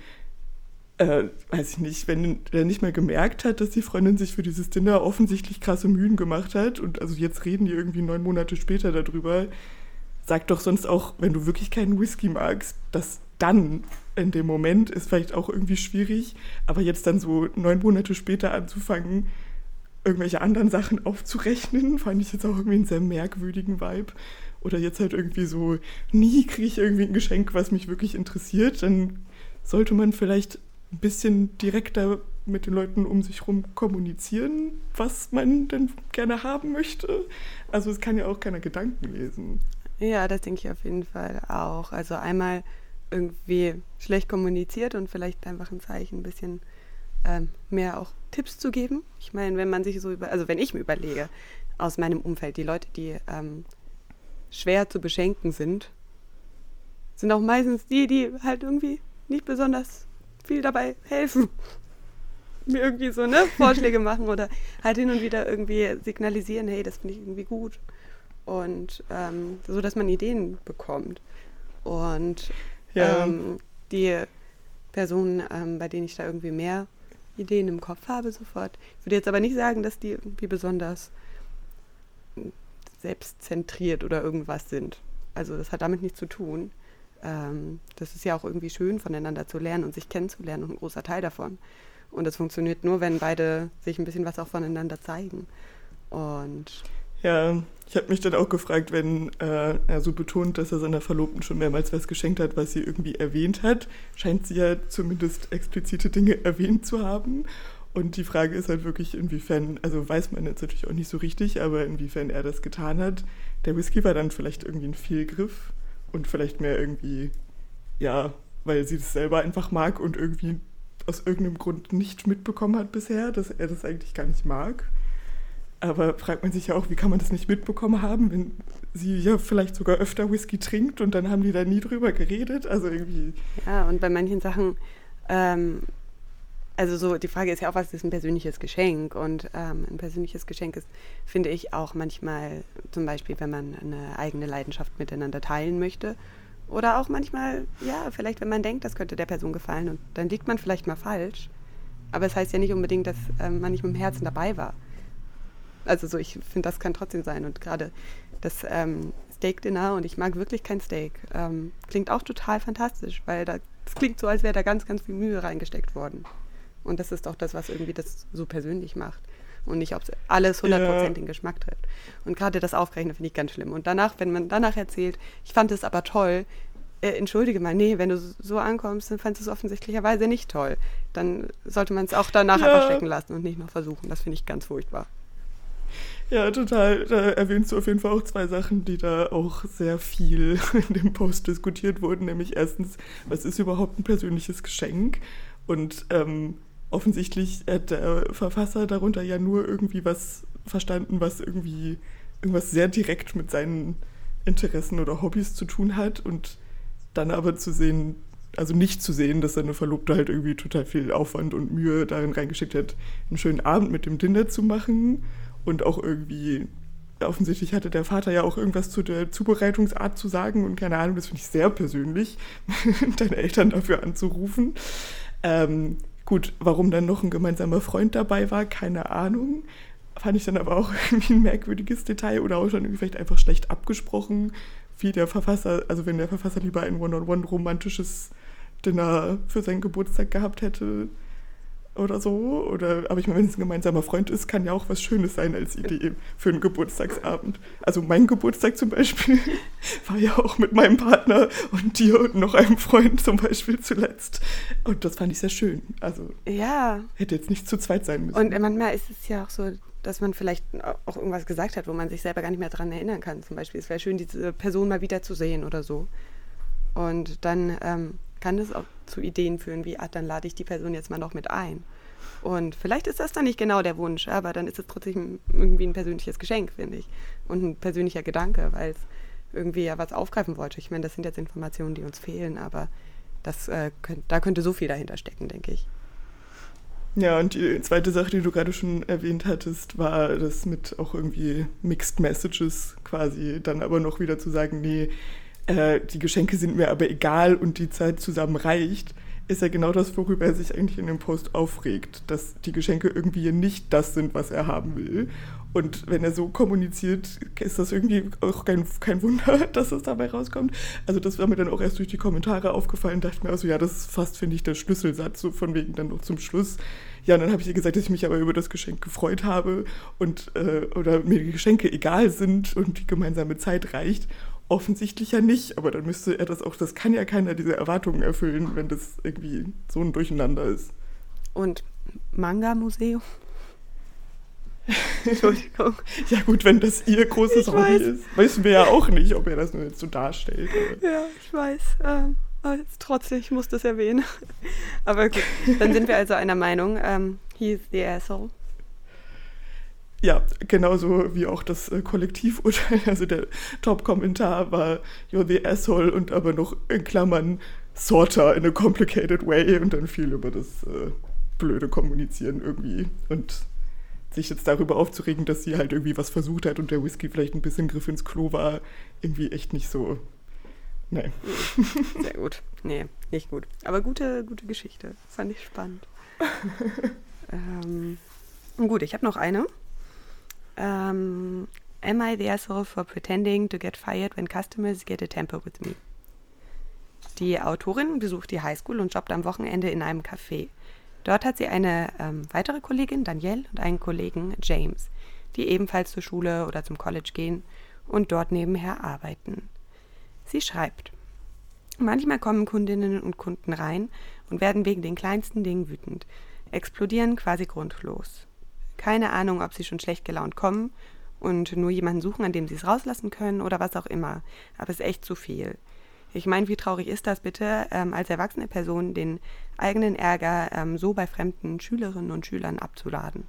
äh, weiß ich nicht, wenn er nicht mehr gemerkt hat, dass die Freundin sich für dieses Dinner offensichtlich krasse Mühen gemacht hat und also jetzt reden die irgendwie neun Monate später darüber. Sag doch sonst auch, wenn du wirklich keinen Whisky magst, dass dann in dem Moment ist vielleicht auch irgendwie schwierig, aber jetzt dann so neun Monate später anzufangen, irgendwelche anderen Sachen aufzurechnen, fand ich jetzt auch irgendwie einen sehr merkwürdigen Vibe. Oder jetzt halt irgendwie so, nie kriege ich irgendwie ein Geschenk, was mich wirklich interessiert, dann sollte man vielleicht ein bisschen direkter mit den Leuten um sich herum kommunizieren, was man denn gerne haben möchte. Also es kann ja auch keiner Gedanken lesen. Ja, das denke ich auf jeden Fall auch. Also einmal irgendwie schlecht kommuniziert und vielleicht einfach ein Zeichen, ein bisschen ähm, mehr auch Tipps zu geben. Ich meine, wenn man sich so über, also wenn ich mir überlege, aus meinem Umfeld, die Leute, die ähm, schwer zu beschenken sind, sind auch meistens die, die halt irgendwie nicht besonders viel dabei helfen. Mir irgendwie so, ne, Vorschläge machen oder halt hin und wieder irgendwie signalisieren, hey, das finde ich irgendwie gut. Und ähm, so, dass man Ideen bekommt. Und ja. ähm, die Personen, ähm, bei denen ich da irgendwie mehr Ideen im Kopf habe sofort. Ich würde jetzt aber nicht sagen, dass die irgendwie besonders selbstzentriert oder irgendwas sind. Also das hat damit nichts zu tun. Ähm, das ist ja auch irgendwie schön, voneinander zu lernen und sich kennenzulernen und ein großer Teil davon. Und das funktioniert nur, wenn beide sich ein bisschen was auch voneinander zeigen. Und ja, ich habe mich dann auch gefragt, wenn äh, er so betont, dass er seiner Verlobten schon mehrmals was geschenkt hat, was sie irgendwie erwähnt hat, scheint sie ja zumindest explizite Dinge erwähnt zu haben. Und die Frage ist halt wirklich, inwiefern, also weiß man jetzt natürlich auch nicht so richtig, aber inwiefern er das getan hat. Der Whisky war dann vielleicht irgendwie ein Fehlgriff und vielleicht mehr irgendwie, ja, weil sie das selber einfach mag und irgendwie aus irgendeinem Grund nicht mitbekommen hat bisher, dass er das eigentlich gar nicht mag. Aber fragt man sich ja auch, wie kann man das nicht mitbekommen haben, wenn sie ja vielleicht sogar öfter Whisky trinkt und dann haben die da nie drüber geredet. Also irgendwie. Ja, und bei manchen Sachen ähm, also so, die Frage ist ja auch, was ist ein persönliches Geschenk? Und ähm, ein persönliches Geschenk ist, finde ich, auch manchmal, zum Beispiel, wenn man eine eigene Leidenschaft miteinander teilen möchte. Oder auch manchmal, ja, vielleicht, wenn man denkt, das könnte der Person gefallen und dann liegt man vielleicht mal falsch. Aber es das heißt ja nicht unbedingt, dass ähm, man nicht mit dem Herzen dabei war. Also so, ich finde, das kann trotzdem sein. Und gerade das ähm, Steak-Dinner, und ich mag wirklich kein Steak, ähm, klingt auch total fantastisch, weil das klingt so, als wäre da ganz, ganz viel Mühe reingesteckt worden. Und das ist auch das, was irgendwie das so persönlich macht. Und nicht, ob alles 100% ja. den Geschmack trifft. Und gerade das Aufrechnen finde ich ganz schlimm. Und danach, wenn man danach erzählt, ich fand es aber toll, äh, entschuldige mal, nee, wenn du so ankommst, dann fandest du es offensichtlicherweise nicht toll. Dann sollte man es auch danach ja. einfach stecken lassen und nicht noch versuchen. Das finde ich ganz furchtbar. Ja, total. Da erwähnst du auf jeden Fall auch zwei Sachen, die da auch sehr viel in dem Post diskutiert wurden. Nämlich erstens, was ist überhaupt ein persönliches Geschenk? Und ähm, offensichtlich hat der Verfasser darunter ja nur irgendwie was verstanden, was irgendwie irgendwas sehr direkt mit seinen Interessen oder Hobbys zu tun hat und dann aber zu sehen, also nicht zu sehen, dass seine Verlobte halt irgendwie total viel Aufwand und Mühe darin reingeschickt hat, einen schönen Abend mit dem Dinner zu machen und auch irgendwie offensichtlich hatte der Vater ja auch irgendwas zu der Zubereitungsart zu sagen und keine Ahnung, das finde ich sehr persönlich, deine Eltern dafür anzurufen. Ähm, Gut, warum dann noch ein gemeinsamer Freund dabei war, keine Ahnung. Fand ich dann aber auch irgendwie ein merkwürdiges Detail oder auch schon vielleicht einfach schlecht abgesprochen, wie der Verfasser, also wenn der Verfasser lieber ein One-on-One romantisches Dinner für seinen Geburtstag gehabt hätte, oder so. Oder, aber ich meine, wenn es ein gemeinsamer Freund ist, kann ja auch was Schönes sein als Idee für einen Geburtstagsabend. Also mein Geburtstag zum Beispiel war ja auch mit meinem Partner und dir und noch einem Freund zum Beispiel zuletzt. Und das fand ich sehr schön. Also ja. hätte jetzt nicht zu zweit sein müssen. Und manchmal ist es ja auch so, dass man vielleicht auch irgendwas gesagt hat, wo man sich selber gar nicht mehr daran erinnern kann. Zum Beispiel, es wäre schön, diese Person mal wieder zu sehen oder so. Und dann ähm, kann das auch zu Ideen führen, wie, ah, dann lade ich die Person jetzt mal noch mit ein. Und vielleicht ist das dann nicht genau der Wunsch, aber dann ist es trotzdem irgendwie ein persönliches Geschenk, finde ich. Und ein persönlicher Gedanke, weil es irgendwie ja was aufgreifen wollte. Ich meine, das sind jetzt Informationen, die uns fehlen, aber das, äh, könnt, da könnte so viel dahinter stecken, denke ich. Ja, und die zweite Sache, die du gerade schon erwähnt hattest, war das mit auch irgendwie Mixed Messages quasi, dann aber noch wieder zu sagen, nee, äh, die Geschenke sind mir aber egal und die Zeit zusammen reicht, ist ja genau das, worüber er sich eigentlich in dem Post aufregt, dass die Geschenke irgendwie nicht das sind, was er haben will. Und wenn er so kommuniziert, ist das irgendwie auch kein, kein Wunder, dass es dabei rauskommt. Also das war mir dann auch erst durch die Kommentare aufgefallen, dachte mir also, ja, das ist fast, finde ich, der Schlüsselsatz, so von wegen dann noch zum Schluss. Ja, und dann habe ich ihr gesagt, dass ich mich aber über das Geschenk gefreut habe und äh, oder mir die Geschenke egal sind und die gemeinsame Zeit reicht. Offensichtlich ja nicht, aber dann müsste er das auch, das kann ja keiner diese Erwartungen erfüllen, wenn das irgendwie so ein Durcheinander ist. Und Manga-Museum? Entschuldigung. ja gut, wenn das ihr großes ich Hobby weiß. ist, wissen wir ja auch nicht, ob er das nur jetzt so darstellt. Aber. Ja, ich weiß. Ähm, trotzdem, ich muss das erwähnen. aber gut, dann sind wir also einer Meinung. Ähm, he's the asshole. Ja, genauso wie auch das äh, Kollektivurteil. Also der Top-Kommentar war You're the asshole und aber noch in Klammern Sorter in a complicated way und dann viel über das äh, blöde Kommunizieren irgendwie und sich jetzt darüber aufzuregen, dass sie halt irgendwie was versucht hat und der Whisky vielleicht ein bisschen Griff ins Klo war, irgendwie echt nicht so. Nee. Sehr gut. Nee, nicht gut. Aber gute, gute Geschichte. Fand ich spannend. ähm, gut, ich habe noch eine. Um, am I the asshole for pretending to get fired when customers get a temper with me? Die Autorin besucht die Highschool und jobbt am Wochenende in einem Café. Dort hat sie eine ähm, weitere Kollegin, Danielle, und einen Kollegen, James, die ebenfalls zur Schule oder zum College gehen und dort nebenher arbeiten. Sie schreibt, manchmal kommen Kundinnen und Kunden rein und werden wegen den kleinsten Dingen wütend, explodieren quasi grundlos. Keine Ahnung, ob sie schon schlecht gelaunt kommen und nur jemanden suchen, an dem sie es rauslassen können oder was auch immer. Aber es ist echt zu viel. Ich meine, wie traurig ist das bitte, ähm, als erwachsene Person den eigenen Ärger ähm, so bei fremden Schülerinnen und Schülern abzuladen?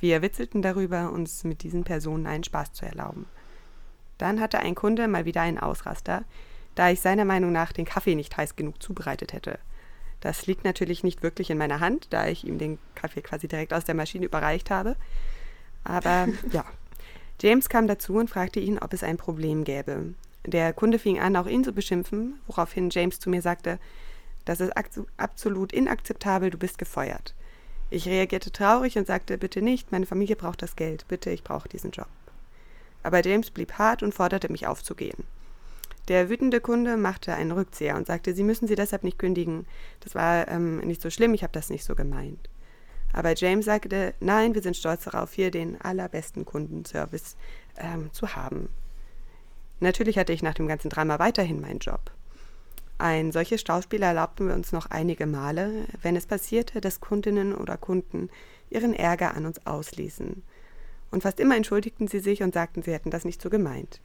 Wir witzelten darüber, uns mit diesen Personen einen Spaß zu erlauben. Dann hatte ein Kunde mal wieder einen Ausraster, da ich seiner Meinung nach den Kaffee nicht heiß genug zubereitet hätte. Das liegt natürlich nicht wirklich in meiner Hand, da ich ihm den Kaffee quasi direkt aus der Maschine überreicht habe. Aber ja, James kam dazu und fragte ihn, ob es ein Problem gäbe. Der Kunde fing an, auch ihn zu beschimpfen, woraufhin James zu mir sagte, das ist absolut inakzeptabel, du bist gefeuert. Ich reagierte traurig und sagte, bitte nicht, meine Familie braucht das Geld, bitte, ich brauche diesen Job. Aber James blieb hart und forderte mich aufzugehen. Der wütende Kunde machte einen Rückzieher und sagte, Sie müssen sie deshalb nicht kündigen. Das war ähm, nicht so schlimm, ich habe das nicht so gemeint. Aber James sagte, nein, wir sind stolz darauf, hier den allerbesten Kundenservice ähm, zu haben. Natürlich hatte ich nach dem ganzen Drama weiterhin meinen Job. Ein solches Schauspiel erlaubten wir uns noch einige Male, wenn es passierte, dass Kundinnen oder Kunden ihren Ärger an uns ausließen. Und fast immer entschuldigten sie sich und sagten, sie hätten das nicht so gemeint.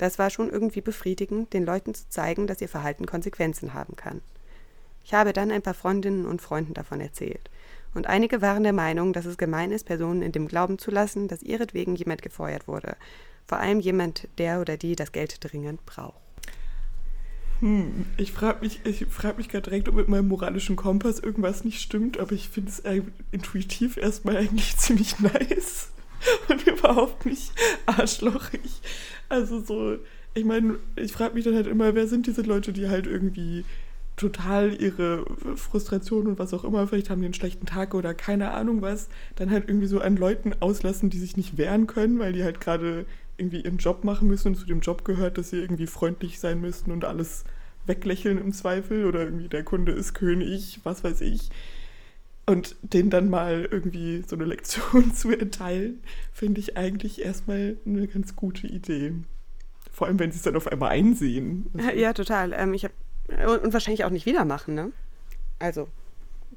Das war schon irgendwie befriedigend, den Leuten zu zeigen, dass ihr Verhalten Konsequenzen haben kann. Ich habe dann ein paar Freundinnen und Freunden davon erzählt. Und einige waren der Meinung, dass es gemein ist, Personen in dem Glauben zu lassen, dass ihretwegen jemand gefeuert wurde. Vor allem jemand, der oder die das Geld dringend braucht. Hm, ich frage mich, frag mich gerade direkt, ob mit meinem moralischen Kompass irgendwas nicht stimmt, aber ich finde es intuitiv erstmal eigentlich ziemlich nice und überhaupt nicht arschlochig. Also so, ich meine, ich frage mich dann halt immer, wer sind diese Leute, die halt irgendwie total ihre Frustration und was auch immer, vielleicht haben die einen schlechten Tag oder keine Ahnung was, dann halt irgendwie so an Leuten auslassen, die sich nicht wehren können, weil die halt gerade irgendwie ihren Job machen müssen und zu dem Job gehört, dass sie irgendwie freundlich sein müssen und alles weglächeln im Zweifel oder irgendwie der Kunde ist König, was weiß ich. Und denen dann mal irgendwie so eine Lektion zu erteilen, finde ich eigentlich erstmal eine ganz gute Idee. Vor allem, wenn sie es dann auf einmal einsehen. Ja, total. Ähm, ich habe und wahrscheinlich auch nicht wieder machen, ne? Also,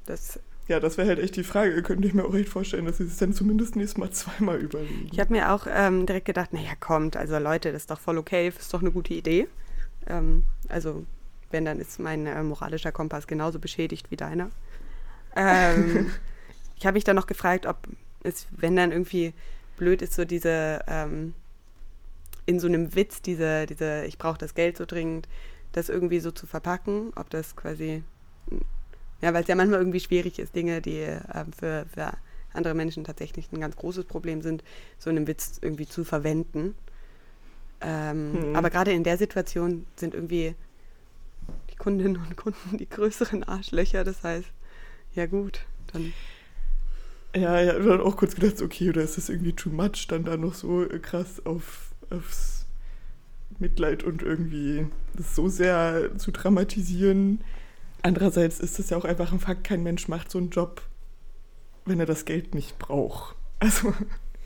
das ja, das wäre halt echt die Frage. Könnte ich mir auch echt vorstellen, dass sie es dann zumindest nächstes Mal zweimal überlegen. Ich habe mir auch ähm, direkt gedacht, naja, kommt, also Leute, das ist doch voll okay, das ist doch eine gute Idee. Ähm, also, wenn, dann ist mein äh, moralischer Kompass genauso beschädigt wie deiner. Ähm, ich habe mich dann noch gefragt, ob es, wenn dann irgendwie blöd ist, so diese, ähm, in so einem Witz, diese, diese, ich brauche das Geld so dringend, das irgendwie so zu verpacken, ob das quasi ja, weil es ja manchmal irgendwie schwierig ist, Dinge, die äh, für, für andere Menschen tatsächlich ein ganz großes Problem sind, so einen Witz irgendwie zu verwenden. Ähm, hm. Aber gerade in der Situation sind irgendwie die Kundinnen und Kunden die größeren Arschlöcher. Das heißt, ja gut, dann. Ja, ja, dann auch kurz gedacht, okay, oder ist das irgendwie too much, dann da noch so krass auf, aufs Mitleid und irgendwie das so sehr zu dramatisieren. Andererseits ist es ja auch einfach ein Fakt, kein Mensch macht so einen Job, wenn er das Geld nicht braucht. Also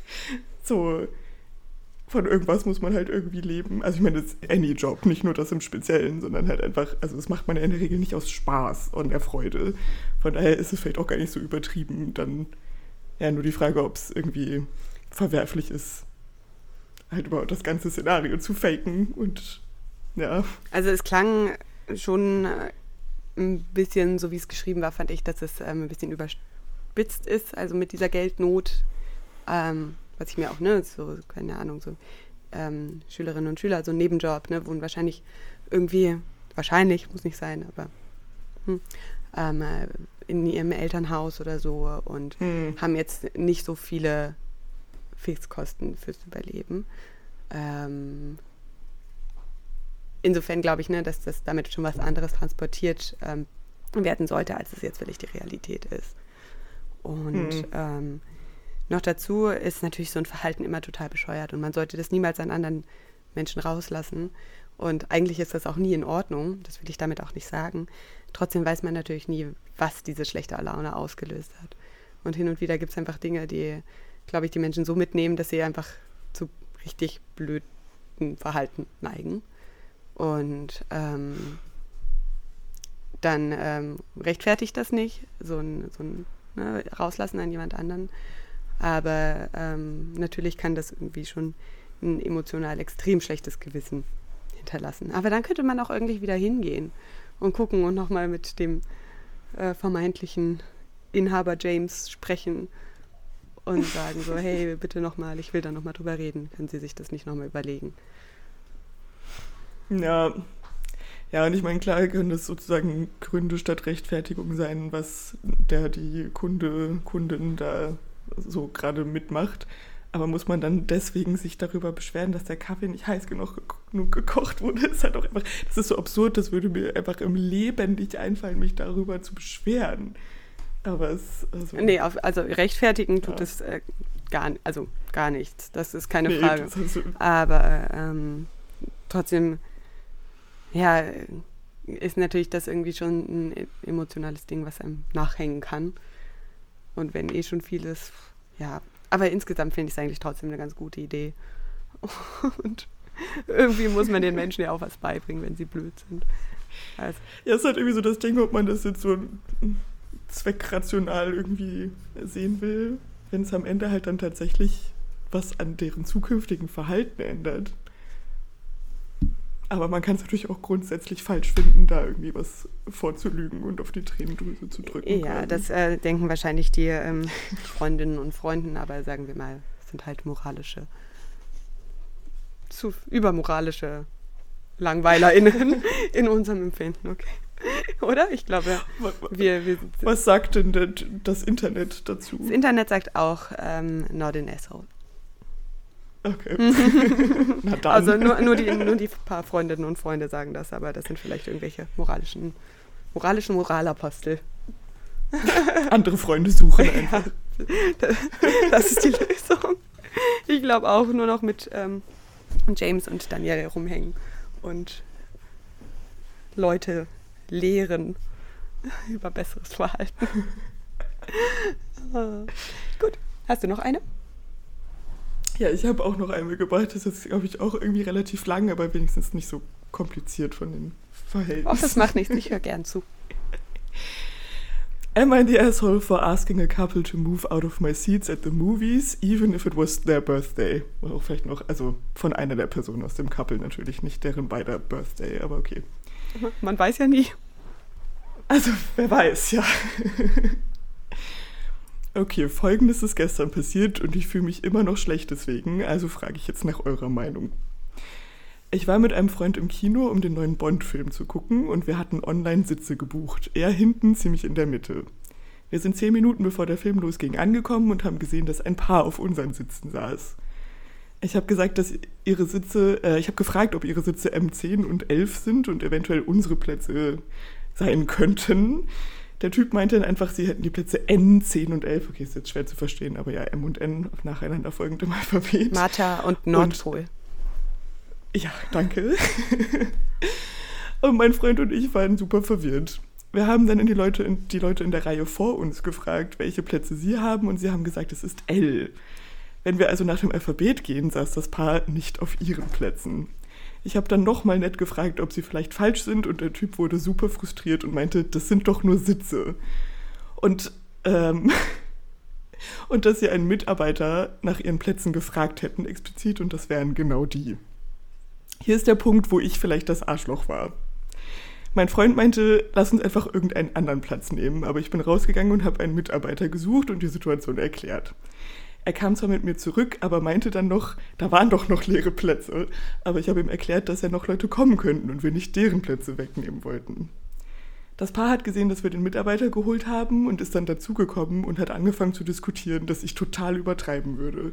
so von irgendwas muss man halt irgendwie leben. Also ich meine, das ist any Job, nicht nur das im Speziellen, sondern halt einfach, also das macht man ja in der Regel nicht aus Spaß und der Freude. Von daher ist es vielleicht auch gar nicht so übertrieben. Dann ja nur die Frage, ob es irgendwie verwerflich ist, halt überhaupt das ganze Szenario zu faken und ja. Also es klang schon ein bisschen, so wie es geschrieben war, fand ich, dass es ähm, ein bisschen überspitzt ist, also mit dieser Geldnot, ähm, was ich mir auch, ne, so, keine Ahnung, so ähm, Schülerinnen und Schüler, so ein Nebenjob, ne, wohnen wahrscheinlich irgendwie, wahrscheinlich, muss nicht sein, aber hm, ähm, äh, in ihrem Elternhaus oder so und hm. haben jetzt nicht so viele Fixkosten fürs Überleben. Ähm, insofern glaube ich, ne, dass das damit schon was anderes transportiert ähm, werden sollte, als es jetzt wirklich die Realität ist. Und mhm. ähm, noch dazu ist natürlich so ein Verhalten immer total bescheuert und man sollte das niemals an anderen Menschen rauslassen. Und eigentlich ist das auch nie in Ordnung, das will ich damit auch nicht sagen. Trotzdem weiß man natürlich nie, was diese schlechte Laune ausgelöst hat. Und hin und wieder gibt es einfach Dinge, die, glaube ich, die Menschen so mitnehmen, dass sie einfach zu richtig blöden Verhalten neigen. Und ähm, dann ähm, rechtfertigt das nicht, so ein, so ein ne, Rauslassen an jemand anderen. Aber ähm, natürlich kann das irgendwie schon ein emotional extrem schlechtes Gewissen hinterlassen. Aber dann könnte man auch irgendwie wieder hingehen und gucken und nochmal mit dem äh, vermeintlichen Inhaber James sprechen und sagen so, hey, bitte nochmal, ich will da nochmal drüber reden. Können Sie sich das nicht nochmal überlegen? Ja, Ja, und ich meine, klar können das sozusagen Gründe statt Rechtfertigung sein, was der die Kunde, Kundin da so gerade mitmacht. Aber muss man dann deswegen sich darüber beschweren, dass der Kaffee nicht heiß genug, genug gekocht wurde? Ist halt auch einfach, das ist so absurd, das würde mir einfach im Leben nicht einfallen, mich darüber zu beschweren. Aber es. Also, nee, auf, also rechtfertigen tut ja. es äh, gar, also gar nichts. Das ist keine nee, Frage. Also, Aber ähm, trotzdem, ja, ist natürlich das irgendwie schon ein emotionales Ding, was einem nachhängen kann. Und wenn eh schon vieles, ja, aber insgesamt finde ich es eigentlich trotzdem eine ganz gute Idee. Und irgendwie muss man den Menschen ja auch was beibringen, wenn sie blöd sind. Also. Ja, es ist halt irgendwie so das Ding, ob man das jetzt so zweckrational irgendwie sehen will, wenn es am Ende halt dann tatsächlich was an deren zukünftigen Verhalten ändert. Aber man kann es natürlich auch grundsätzlich falsch finden, da irgendwie was vorzulügen und auf die Tränendrüse zu drücken. Ja, quasi. das äh, denken wahrscheinlich die ähm, Freundinnen und Freunden, aber sagen wir mal, sind halt moralische, zu übermoralische LangweilerInnen in unserem Empfinden, okay. Oder? Ich glaube, wir, wir Was sagt denn das Internet dazu? Das Internet sagt auch ähm, not an asshole. Okay. Na dann. Also nur, nur, die, nur die paar Freundinnen und Freunde sagen das, aber das sind vielleicht irgendwelche moralischen, moralischen Moralapostel. Andere Freunde suchen einfach. Ja, das ist die Lösung. Ich glaube auch nur noch mit ähm, James und Danielle rumhängen und Leute lehren über besseres Verhalten. Gut, hast du noch eine? Ja, ich habe auch noch eine gebracht. Das ist, glaube ich, auch irgendwie relativ lang, aber wenigstens nicht so kompliziert von den Verhältnissen. Oh, das macht nichts. Ich höre gern zu. Am I the asshole for asking a couple to move out of my seats at the movies, even if it was their birthday? Oder auch vielleicht noch, also von einer der Personen aus dem Couple natürlich, nicht deren beider Birthday, aber okay. Man weiß ja nie. Also, wer weiß, ja. Okay, folgendes ist gestern passiert und ich fühle mich immer noch schlecht deswegen, also frage ich jetzt nach eurer Meinung. Ich war mit einem Freund im Kino, um den neuen Bond-Film zu gucken und wir hatten online Sitze gebucht. Er hinten, ziemlich in der Mitte. Wir sind zehn Minuten bevor der Film losging angekommen und haben gesehen, dass ein Paar auf unseren Sitzen saß. Ich habe gesagt, dass ihre Sitze, äh, ich habe gefragt, ob ihre Sitze M10 und 11 sind und eventuell unsere Plätze sein könnten. Der Typ meinte dann einfach, sie hätten die Plätze N, 10 und 11. Okay, ist jetzt schwer zu verstehen, aber ja, M und N nacheinander folgend im Alphabet. Martha und Nordpol. Und, ja, danke. und mein Freund und ich waren super verwirrt. Wir haben dann die, Leute, in, die Leute in der Reihe vor uns gefragt, welche Plätze sie haben, und sie haben gesagt, es ist L. Wenn wir also nach dem Alphabet gehen, saß das Paar nicht auf ihren Plätzen. Ich habe dann nochmal nett gefragt, ob sie vielleicht falsch sind und der Typ wurde super frustriert und meinte, das sind doch nur Sitze. Und, ähm, und dass sie einen Mitarbeiter nach ihren Plätzen gefragt hätten explizit und das wären genau die. Hier ist der Punkt, wo ich vielleicht das Arschloch war. Mein Freund meinte, lass uns einfach irgendeinen anderen Platz nehmen, aber ich bin rausgegangen und habe einen Mitarbeiter gesucht und die Situation erklärt. Er kam zwar mit mir zurück, aber meinte dann noch, da waren doch noch leere Plätze. Aber ich habe ihm erklärt, dass ja noch Leute kommen könnten und wir nicht deren Plätze wegnehmen wollten. Das Paar hat gesehen, dass wir den Mitarbeiter geholt haben und ist dann dazugekommen und hat angefangen zu diskutieren, dass ich total übertreiben würde.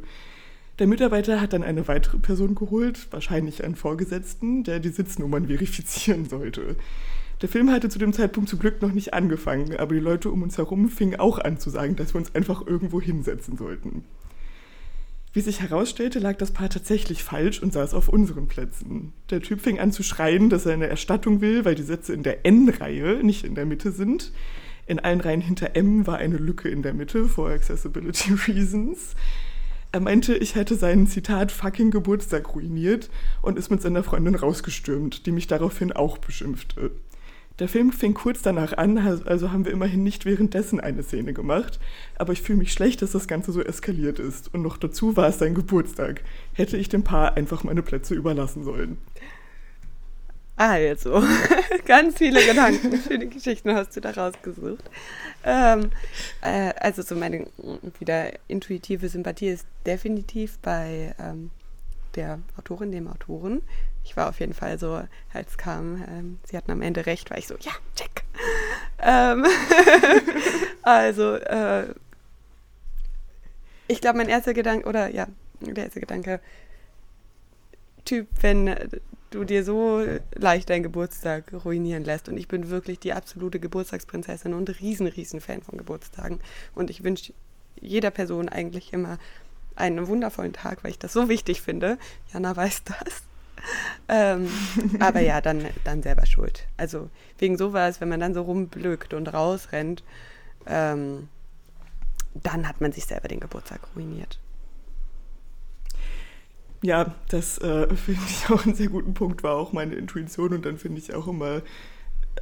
Der Mitarbeiter hat dann eine weitere Person geholt, wahrscheinlich einen Vorgesetzten, der die Sitznummern verifizieren sollte. Der Film hatte zu dem Zeitpunkt zum Glück noch nicht angefangen, aber die Leute um uns herum fingen auch an zu sagen, dass wir uns einfach irgendwo hinsetzen sollten. Wie sich herausstellte, lag das Paar tatsächlich falsch und saß auf unseren Plätzen. Der Typ fing an zu schreien, dass er eine Erstattung will, weil die Sätze in der N-Reihe nicht in der Mitte sind. In allen Reihen hinter M war eine Lücke in der Mitte, for accessibility reasons. Er meinte, ich hätte seinen Zitat fucking Geburtstag ruiniert und ist mit seiner Freundin rausgestürmt, die mich daraufhin auch beschimpfte. Der Film fing kurz danach an, also haben wir immerhin nicht währenddessen eine Szene gemacht. Aber ich fühle mich schlecht, dass das Ganze so eskaliert ist. Und noch dazu war es sein Geburtstag. Hätte ich dem Paar einfach meine Plätze überlassen sollen. Also, ganz viele Gedanken, schöne Geschichten hast du da rausgesucht. Ähm, äh, also so meine wieder intuitive Sympathie ist definitiv bei ähm, der Autorin, dem Autoren. Ich war auf jeden Fall so, als kam, ähm, sie hatten am Ende recht, war ich so, ja, check. Ähm also, äh, ich glaube, mein erster Gedanke, oder ja, der erste Gedanke, Typ, wenn du dir so leicht deinen Geburtstag ruinieren lässt. Und ich bin wirklich die absolute Geburtstagsprinzessin und riesen, riesen Fan von Geburtstagen. Und ich wünsche jeder Person eigentlich immer einen wundervollen Tag, weil ich das so wichtig finde. Jana weiß das. ähm, aber ja, dann, dann selber schuld. Also wegen sowas, wenn man dann so rumblökt und rausrennt, ähm, dann hat man sich selber den Geburtstag ruiniert. Ja, das äh, finde ich auch einen sehr guten Punkt, war auch meine Intuition und dann finde ich auch immer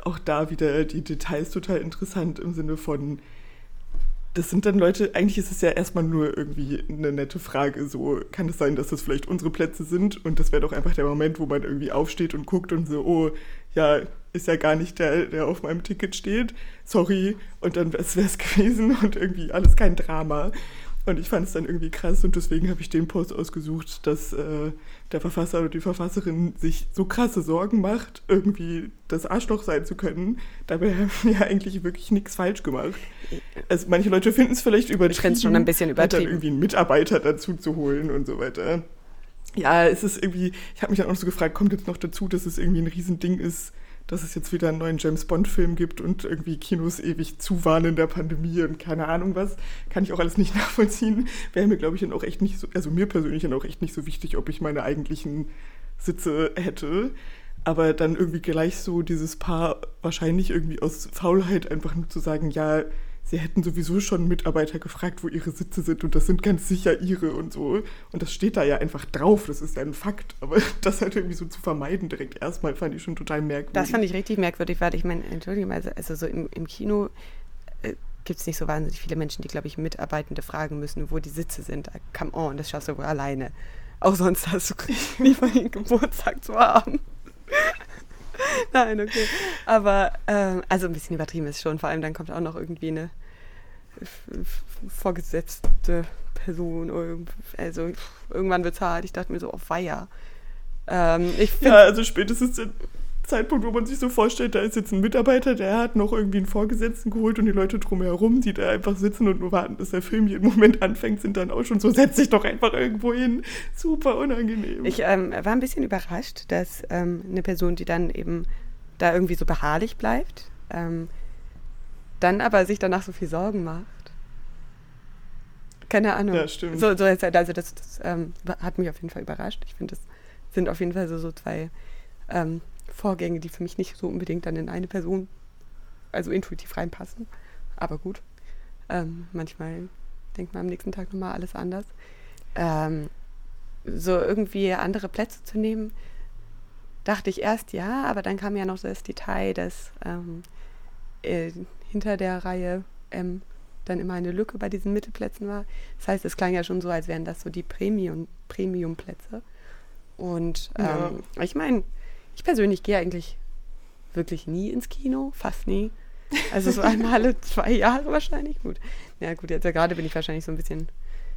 auch da wieder die Details total interessant im Sinne von, das sind dann Leute, eigentlich ist es ja erstmal nur irgendwie eine nette Frage, so kann es sein, dass das vielleicht unsere Plätze sind? Und das wäre doch einfach der Moment, wo man irgendwie aufsteht und guckt und so, oh, ja, ist ja gar nicht der, der auf meinem Ticket steht, sorry, und dann wäre es gewesen und irgendwie alles kein Drama. Und ich fand es dann irgendwie krass und deswegen habe ich den Post ausgesucht, dass äh, der Verfasser oder die Verfasserin sich so krasse Sorgen macht, irgendwie das Arschloch sein zu können. Dabei haben wir ja eigentlich wirklich nichts falsch gemacht. Also manche Leute finden es vielleicht übertrieben. Ich schon ein bisschen übertrieben. Dann irgendwie einen Mitarbeiter dazu zu holen und so weiter. Ja, es ist irgendwie, ich habe mich dann auch so gefragt, kommt jetzt noch dazu, dass es irgendwie ein Riesending ist, dass es jetzt wieder einen neuen James Bond-Film gibt und irgendwie Kinos ewig zuwarnen in der Pandemie und keine Ahnung was, kann ich auch alles nicht nachvollziehen. Wäre mir, glaube ich, dann auch echt nicht so, also mir persönlich dann auch echt nicht so wichtig, ob ich meine eigentlichen Sitze hätte. Aber dann irgendwie gleich so dieses Paar wahrscheinlich irgendwie aus Faulheit einfach nur zu sagen, ja, sie hätten sowieso schon Mitarbeiter gefragt, wo ihre Sitze sind und das sind ganz sicher ihre und so. Und das steht da ja einfach drauf, das ist ja ein Fakt. Aber das halt irgendwie so zu vermeiden direkt erstmal fand ich schon total merkwürdig. Das fand ich richtig merkwürdig, weil ich meine, entschuldige mal, also so im, im Kino äh, gibt es nicht so wahnsinnig viele Menschen, die, glaube ich, Mitarbeitende fragen müssen, wo die Sitze sind. Come on, das schaffst du wohl alleine. Auch sonst hast du nie mal den Geburtstag zu haben. Nein, okay. Aber ähm, also ein bisschen übertrieben ist schon. Vor allem dann kommt auch noch irgendwie eine vorgesetzte Person. Also irgendwann hart. Ich dachte mir so, auf oh, Weiher. Ähm, ja, also spätestens der Zeitpunkt, wo man sich so vorstellt, da ist jetzt ein Mitarbeiter, der hat noch irgendwie einen Vorgesetzten geholt und die Leute drumherum, die da einfach sitzen und nur warten, dass der Film jeden Moment anfängt, sind dann auch schon so, setz dich doch einfach irgendwo hin. Super unangenehm. Ich ähm, war ein bisschen überrascht, dass ähm, eine Person, die dann eben da irgendwie so beharrlich bleibt, ähm, dann aber sich danach so viel Sorgen macht. Keine Ahnung. Ja, stimmt. So, so also das, das ähm, hat mich auf jeden Fall überrascht. Ich finde, das sind auf jeden Fall so, so zwei ähm, Vorgänge, die für mich nicht so unbedingt dann in eine Person, also intuitiv reinpassen. Aber gut. Ähm, manchmal denkt man am nächsten Tag nochmal alles anders. Ähm, so irgendwie andere Plätze zu nehmen, dachte ich erst ja, aber dann kam ja noch das Detail, dass ähm, äh, hinter der Reihe M dann immer eine Lücke bei diesen Mittelplätzen war. Das heißt, es klang ja schon so, als wären das so die Premium, Premium-Plätze. Und ähm, ja. ich meine, ich persönlich gehe eigentlich wirklich nie ins Kino, fast nie. Also so einmal alle zwei Jahre wahrscheinlich. Gut. Ja gut, jetzt ja gerade bin ich wahrscheinlich so ein bisschen,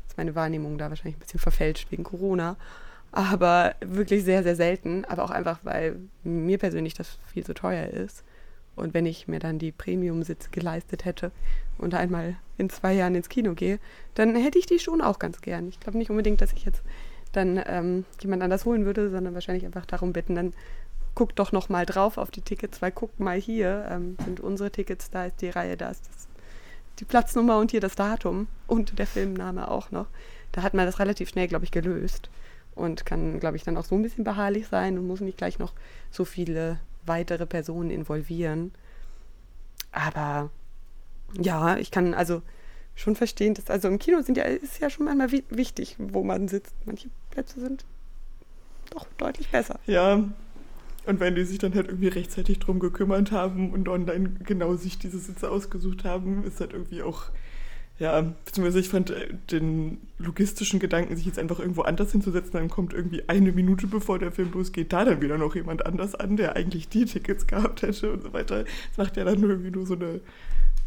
ist meine Wahrnehmung da wahrscheinlich ein bisschen verfälscht wegen Corona. Aber wirklich sehr, sehr selten. Aber auch einfach, weil mir persönlich das viel zu teuer ist. Und wenn ich mir dann die Premium-Sitze geleistet hätte und einmal in zwei Jahren ins Kino gehe, dann hätte ich die schon auch ganz gern. Ich glaube nicht unbedingt, dass ich jetzt dann ähm, jemand anders holen würde, sondern wahrscheinlich einfach darum bitten, dann guck doch noch mal drauf auf die Tickets, weil guck mal hier ähm, sind unsere Tickets, da ist die Reihe, da ist das, die Platznummer und hier das Datum und der Filmname auch noch. Da hat man das relativ schnell, glaube ich, gelöst und kann, glaube ich, dann auch so ein bisschen beharrlich sein und muss nicht gleich noch so viele weitere Personen involvieren. Aber ja, ich kann also schon verstehen, dass also im Kino sind ja, ist ja schon manchmal wichtig, wo man sitzt. Manche Plätze sind doch deutlich besser. Ja. Und wenn die sich dann halt irgendwie rechtzeitig drum gekümmert haben und online genau sich diese Sitze ausgesucht haben, ist halt irgendwie auch ja, beziehungsweise ich fand äh, den logistischen Gedanken, sich jetzt einfach irgendwo anders hinzusetzen, dann kommt irgendwie eine Minute bevor der Film losgeht, da dann wieder noch jemand anders an, der eigentlich die Tickets gehabt hätte und so weiter. Das macht ja dann irgendwie nur so eine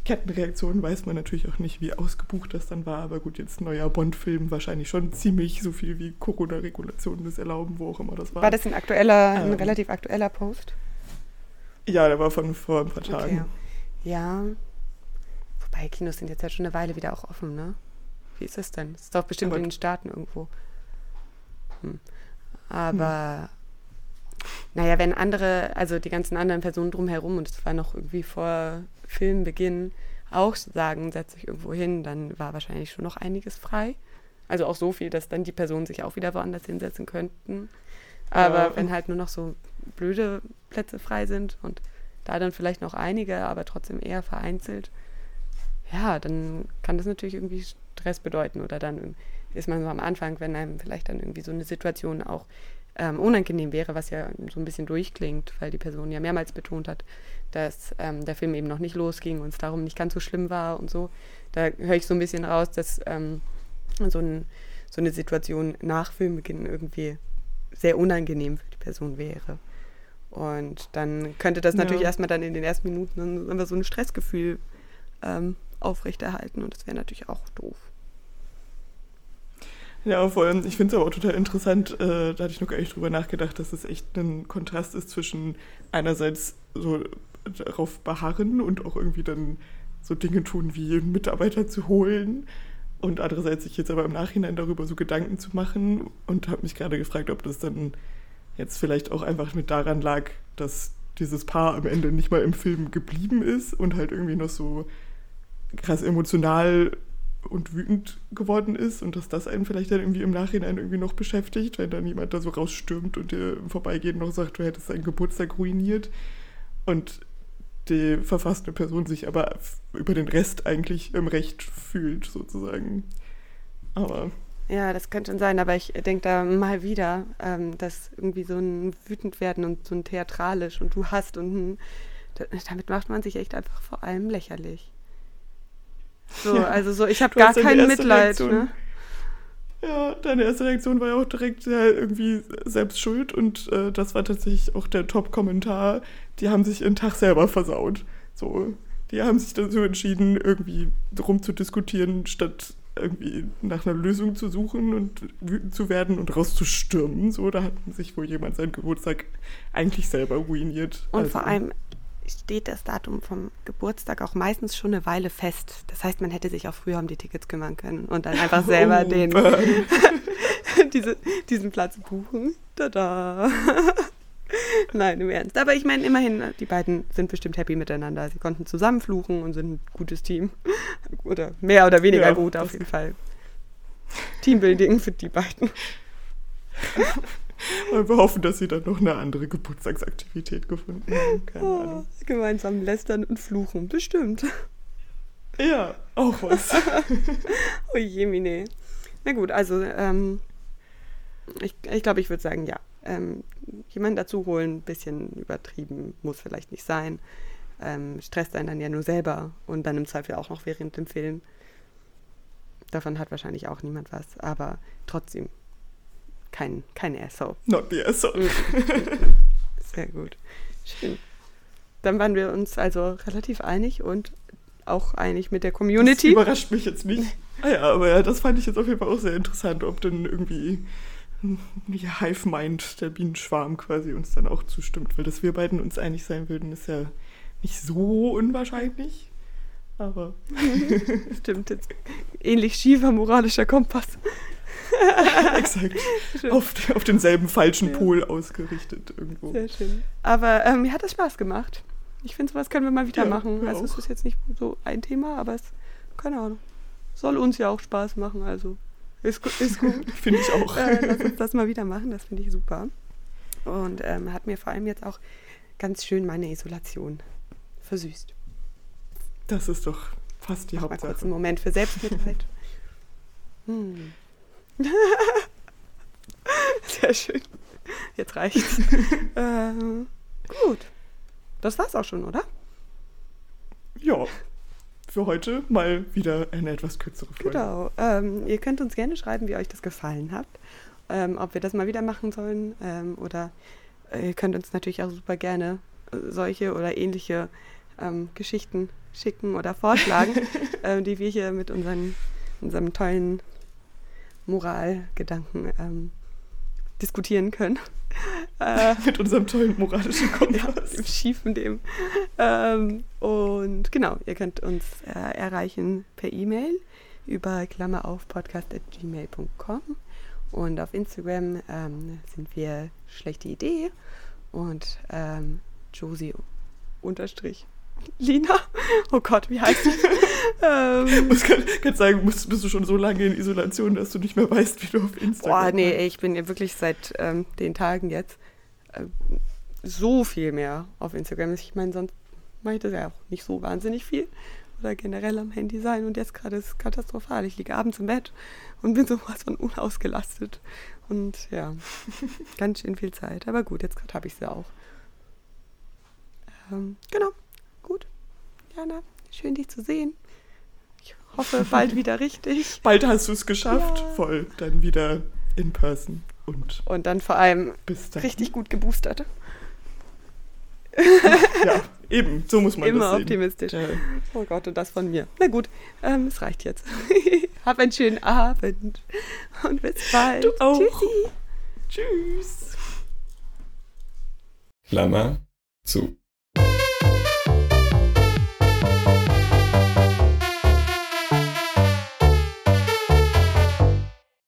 Kettenreaktion weiß man natürlich auch nicht, wie ausgebucht das dann war. Aber gut, jetzt ein neuer Bond-Film wahrscheinlich schon ziemlich so viel wie Corona-Regulationen das erlauben, wo auch immer das war. War das ein aktueller, Ähm. ein relativ aktueller Post? Ja, der war von vor ein paar Tagen. Okay. Ja. Wobei Kinos sind jetzt ja schon eine Weile wieder auch offen, ne? Wie ist das denn? Das ist doch bestimmt in den Staaten irgendwo. Hm. Aber naja, wenn andere, also die ganzen anderen Personen drumherum, und es war noch irgendwie vor Filmbeginn, auch sagen, setz dich irgendwo hin, dann war wahrscheinlich schon noch einiges frei. Also auch so viel, dass dann die Personen sich auch wieder woanders hinsetzen könnten. Aber Ja. wenn halt nur noch so blöde Plätze frei sind und da dann vielleicht noch einige, aber trotzdem eher vereinzelt, ja, dann kann das natürlich irgendwie Stress bedeuten. Oder dann ist man so am Anfang, wenn einem vielleicht dann irgendwie so eine Situation auch ähm, unangenehm wäre, was ja so ein bisschen durchklingt, weil die Person ja mehrmals betont hat, dass ähm, der Film eben noch nicht losging und es darum nicht ganz so schlimm war und so. Da höre ich so ein bisschen raus, dass ähm, so, ein, so eine Situation nach Filmbeginn irgendwie sehr unangenehm für die Person wäre. Und dann könnte das Ja. natürlich erstmal dann in den ersten Minuten einfach so ein Stressgefühl ähm, aufrechterhalten und das wäre natürlich auch doof. Ja, vor allem, ich finde es aber auch total interessant, äh, da hatte ich noch gar nicht drüber nachgedacht, dass es echt ein Kontrast ist zwischen einerseits so darauf beharren und auch irgendwie dann so Dinge tun, wie Mitarbeiter zu holen und andererseits sich jetzt aber im Nachhinein darüber so Gedanken zu machen und habe mich gerade gefragt, ob das dann jetzt vielleicht auch einfach mit daran lag, dass dieses Paar am Ende nicht mal im Film geblieben ist und halt irgendwie noch so krass emotional und wütend geworden ist und dass das einen vielleicht dann irgendwie im Nachhinein irgendwie noch beschäftigt, wenn dann jemand da so rausstürmt und dir im Vorbeigehen noch sagt, du hättest deinen Geburtstag ruiniert und die verfasste Person sich aber über den Rest eigentlich im Recht fühlt, sozusagen. Aber Ja, das könnte schon sein, aber ich denke da mal wieder, ähm, dass irgendwie so ein wütend werden und so ein theatralisch und du hast und damit macht man sich echt einfach vor allem lächerlich. So, Ja, also so, ich habe gar kein Mitleid. Reaktion. Ne? ja, deine erste Reaktion war ja auch direkt ja, irgendwie selbst schuld und äh, das war tatsächlich auch der Top-Kommentar. Die haben sich ihren Tag selber versaut. So, die haben sich dazu entschieden, irgendwie drum zu diskutieren, statt irgendwie nach einer Lösung zu suchen und wütend zu werden und rauszustürmen. So, da hat sich wohl jemand seinen Geburtstag eigentlich selber ruiniert. Und Also, vor allem steht das Datum vom Geburtstag auch meistens schon eine Weile fest. Das heißt, man hätte sich auch früher um die Tickets kümmern können und dann einfach selber Oh, den, diese, diesen Platz buchen. Tada! Nein, im Ernst. Aber ich meine, immerhin, die beiden sind bestimmt happy miteinander. Sie konnten zusammen fluchen und sind ein gutes Team. Oder mehr oder weniger Ja, gut auf jeden Fall. Teambuilding für die beiden. Und wir hoffen, dass sie dann noch eine andere Geburtstagsaktivität gefunden haben. Keine Oh, Ahnung. gemeinsam lästern und fluchen. Bestimmt. Ja, auch was. Oh je, Mine. Na gut, also ähm, ich, ich glaube, ich würde sagen, ja. Ähm, jemanden dazu holen, ein bisschen übertrieben, muss vielleicht nicht sein. Ähm, stresst einen dann ja nur selber und dann im Zweifel auch noch während dem Film. Davon hat wahrscheinlich auch niemand was, aber trotzdem kein, kein Asshole. Not the asshole. Sehr gut. Schön. Dann waren wir uns also relativ einig und auch einig mit der Das Community. überrascht mich jetzt nicht. Ah ja, aber ja, das fand ich jetzt auf jeden Fall auch sehr interessant, ob dann irgendwie ja, Hive Mind, der Bienenschwarm quasi uns dann auch zustimmt, weil dass wir beiden uns einig sein würden, ist ja nicht so unwahrscheinlich. Aber Stimmt, jetzt ähnlich schiefer moralischer Kompass. exakt auf, auf denselben falschen Ja. Pol ausgerichtet irgendwo. Sehr schön. Aber ähm, mir hat das Spaß gemacht. Ich finde, sowas können wir mal wieder Ja, machen. Also es auch. ist jetzt nicht so ein Thema, aber es, keine Ahnung, soll uns ja auch Spaß machen. Also ist, ist gut. Finde ich auch. äh, lass uns das mal wieder machen, das finde ich super. Und ähm, hat mir vor allem jetzt auch ganz schön meine Isolation versüßt. Das ist doch fast die Mach mal kurz Hauptsache. einen Moment für Selbstmitleid. hm. Sehr schön. Jetzt reicht's. ähm, gut. Das war's auch schon, oder? Ja, für heute mal wieder eine etwas kürzere Folge. Genau. Ähm, ihr könnt uns gerne schreiben, wie euch das gefallen hat. Ähm, ob wir das mal wieder machen sollen. Ähm, oder äh, ihr könnt uns natürlich auch super gerne äh, solche oder ähnliche ähm, Geschichten schicken oder vorschlagen, äh, die wir hier mit unseren, unserem tollen Moralgedanken ähm, diskutieren können. Äh, mit unserem tollen moralischen Kompass. Ja, dem schiefen dem. Ähm, und genau, ihr könnt uns äh, erreichen per E-Mail über Klammer auf podcast.gmail.com und auf Instagram ähm, sind wir schlechte Idee und ähm, Josie unterstrich Lina. Oh Gott, wie heißt sie? ähm, ich kann, kann sagen, bist, bist, du schon so lange in Isolation, dass du nicht mehr weißt, wie du auf Instagram Boah, nee, ich bin ja wirklich seit ähm, den Tagen jetzt äh, so viel mehr auf Instagram. Ich meine, sonst mache ich das ja auch nicht so wahnsinnig viel. Oder generell am Handy sein. Und jetzt gerade ist es katastrophal. Ich liege abends im Bett und bin sowas von unausgelastet. Und ja, ganz schön viel Zeit. Aber gut, jetzt gerade habe ich sie auch. Ähm, genau. Jana, schön dich zu sehen. Ich hoffe, bald wieder richtig. Bald hast du es geschafft. Ja. Voll. Dann wieder in person. Und, und dann vor allem richtig gut geboostert. ja, eben, so muss man Immer das sehen. optimistisch. Ja. Oh Gott, und das von mir. Na gut, ähm, es reicht jetzt. Hab einen schönen Abend und bis bald. Du auch. Tschüssi. Tschüss. Klammer zu.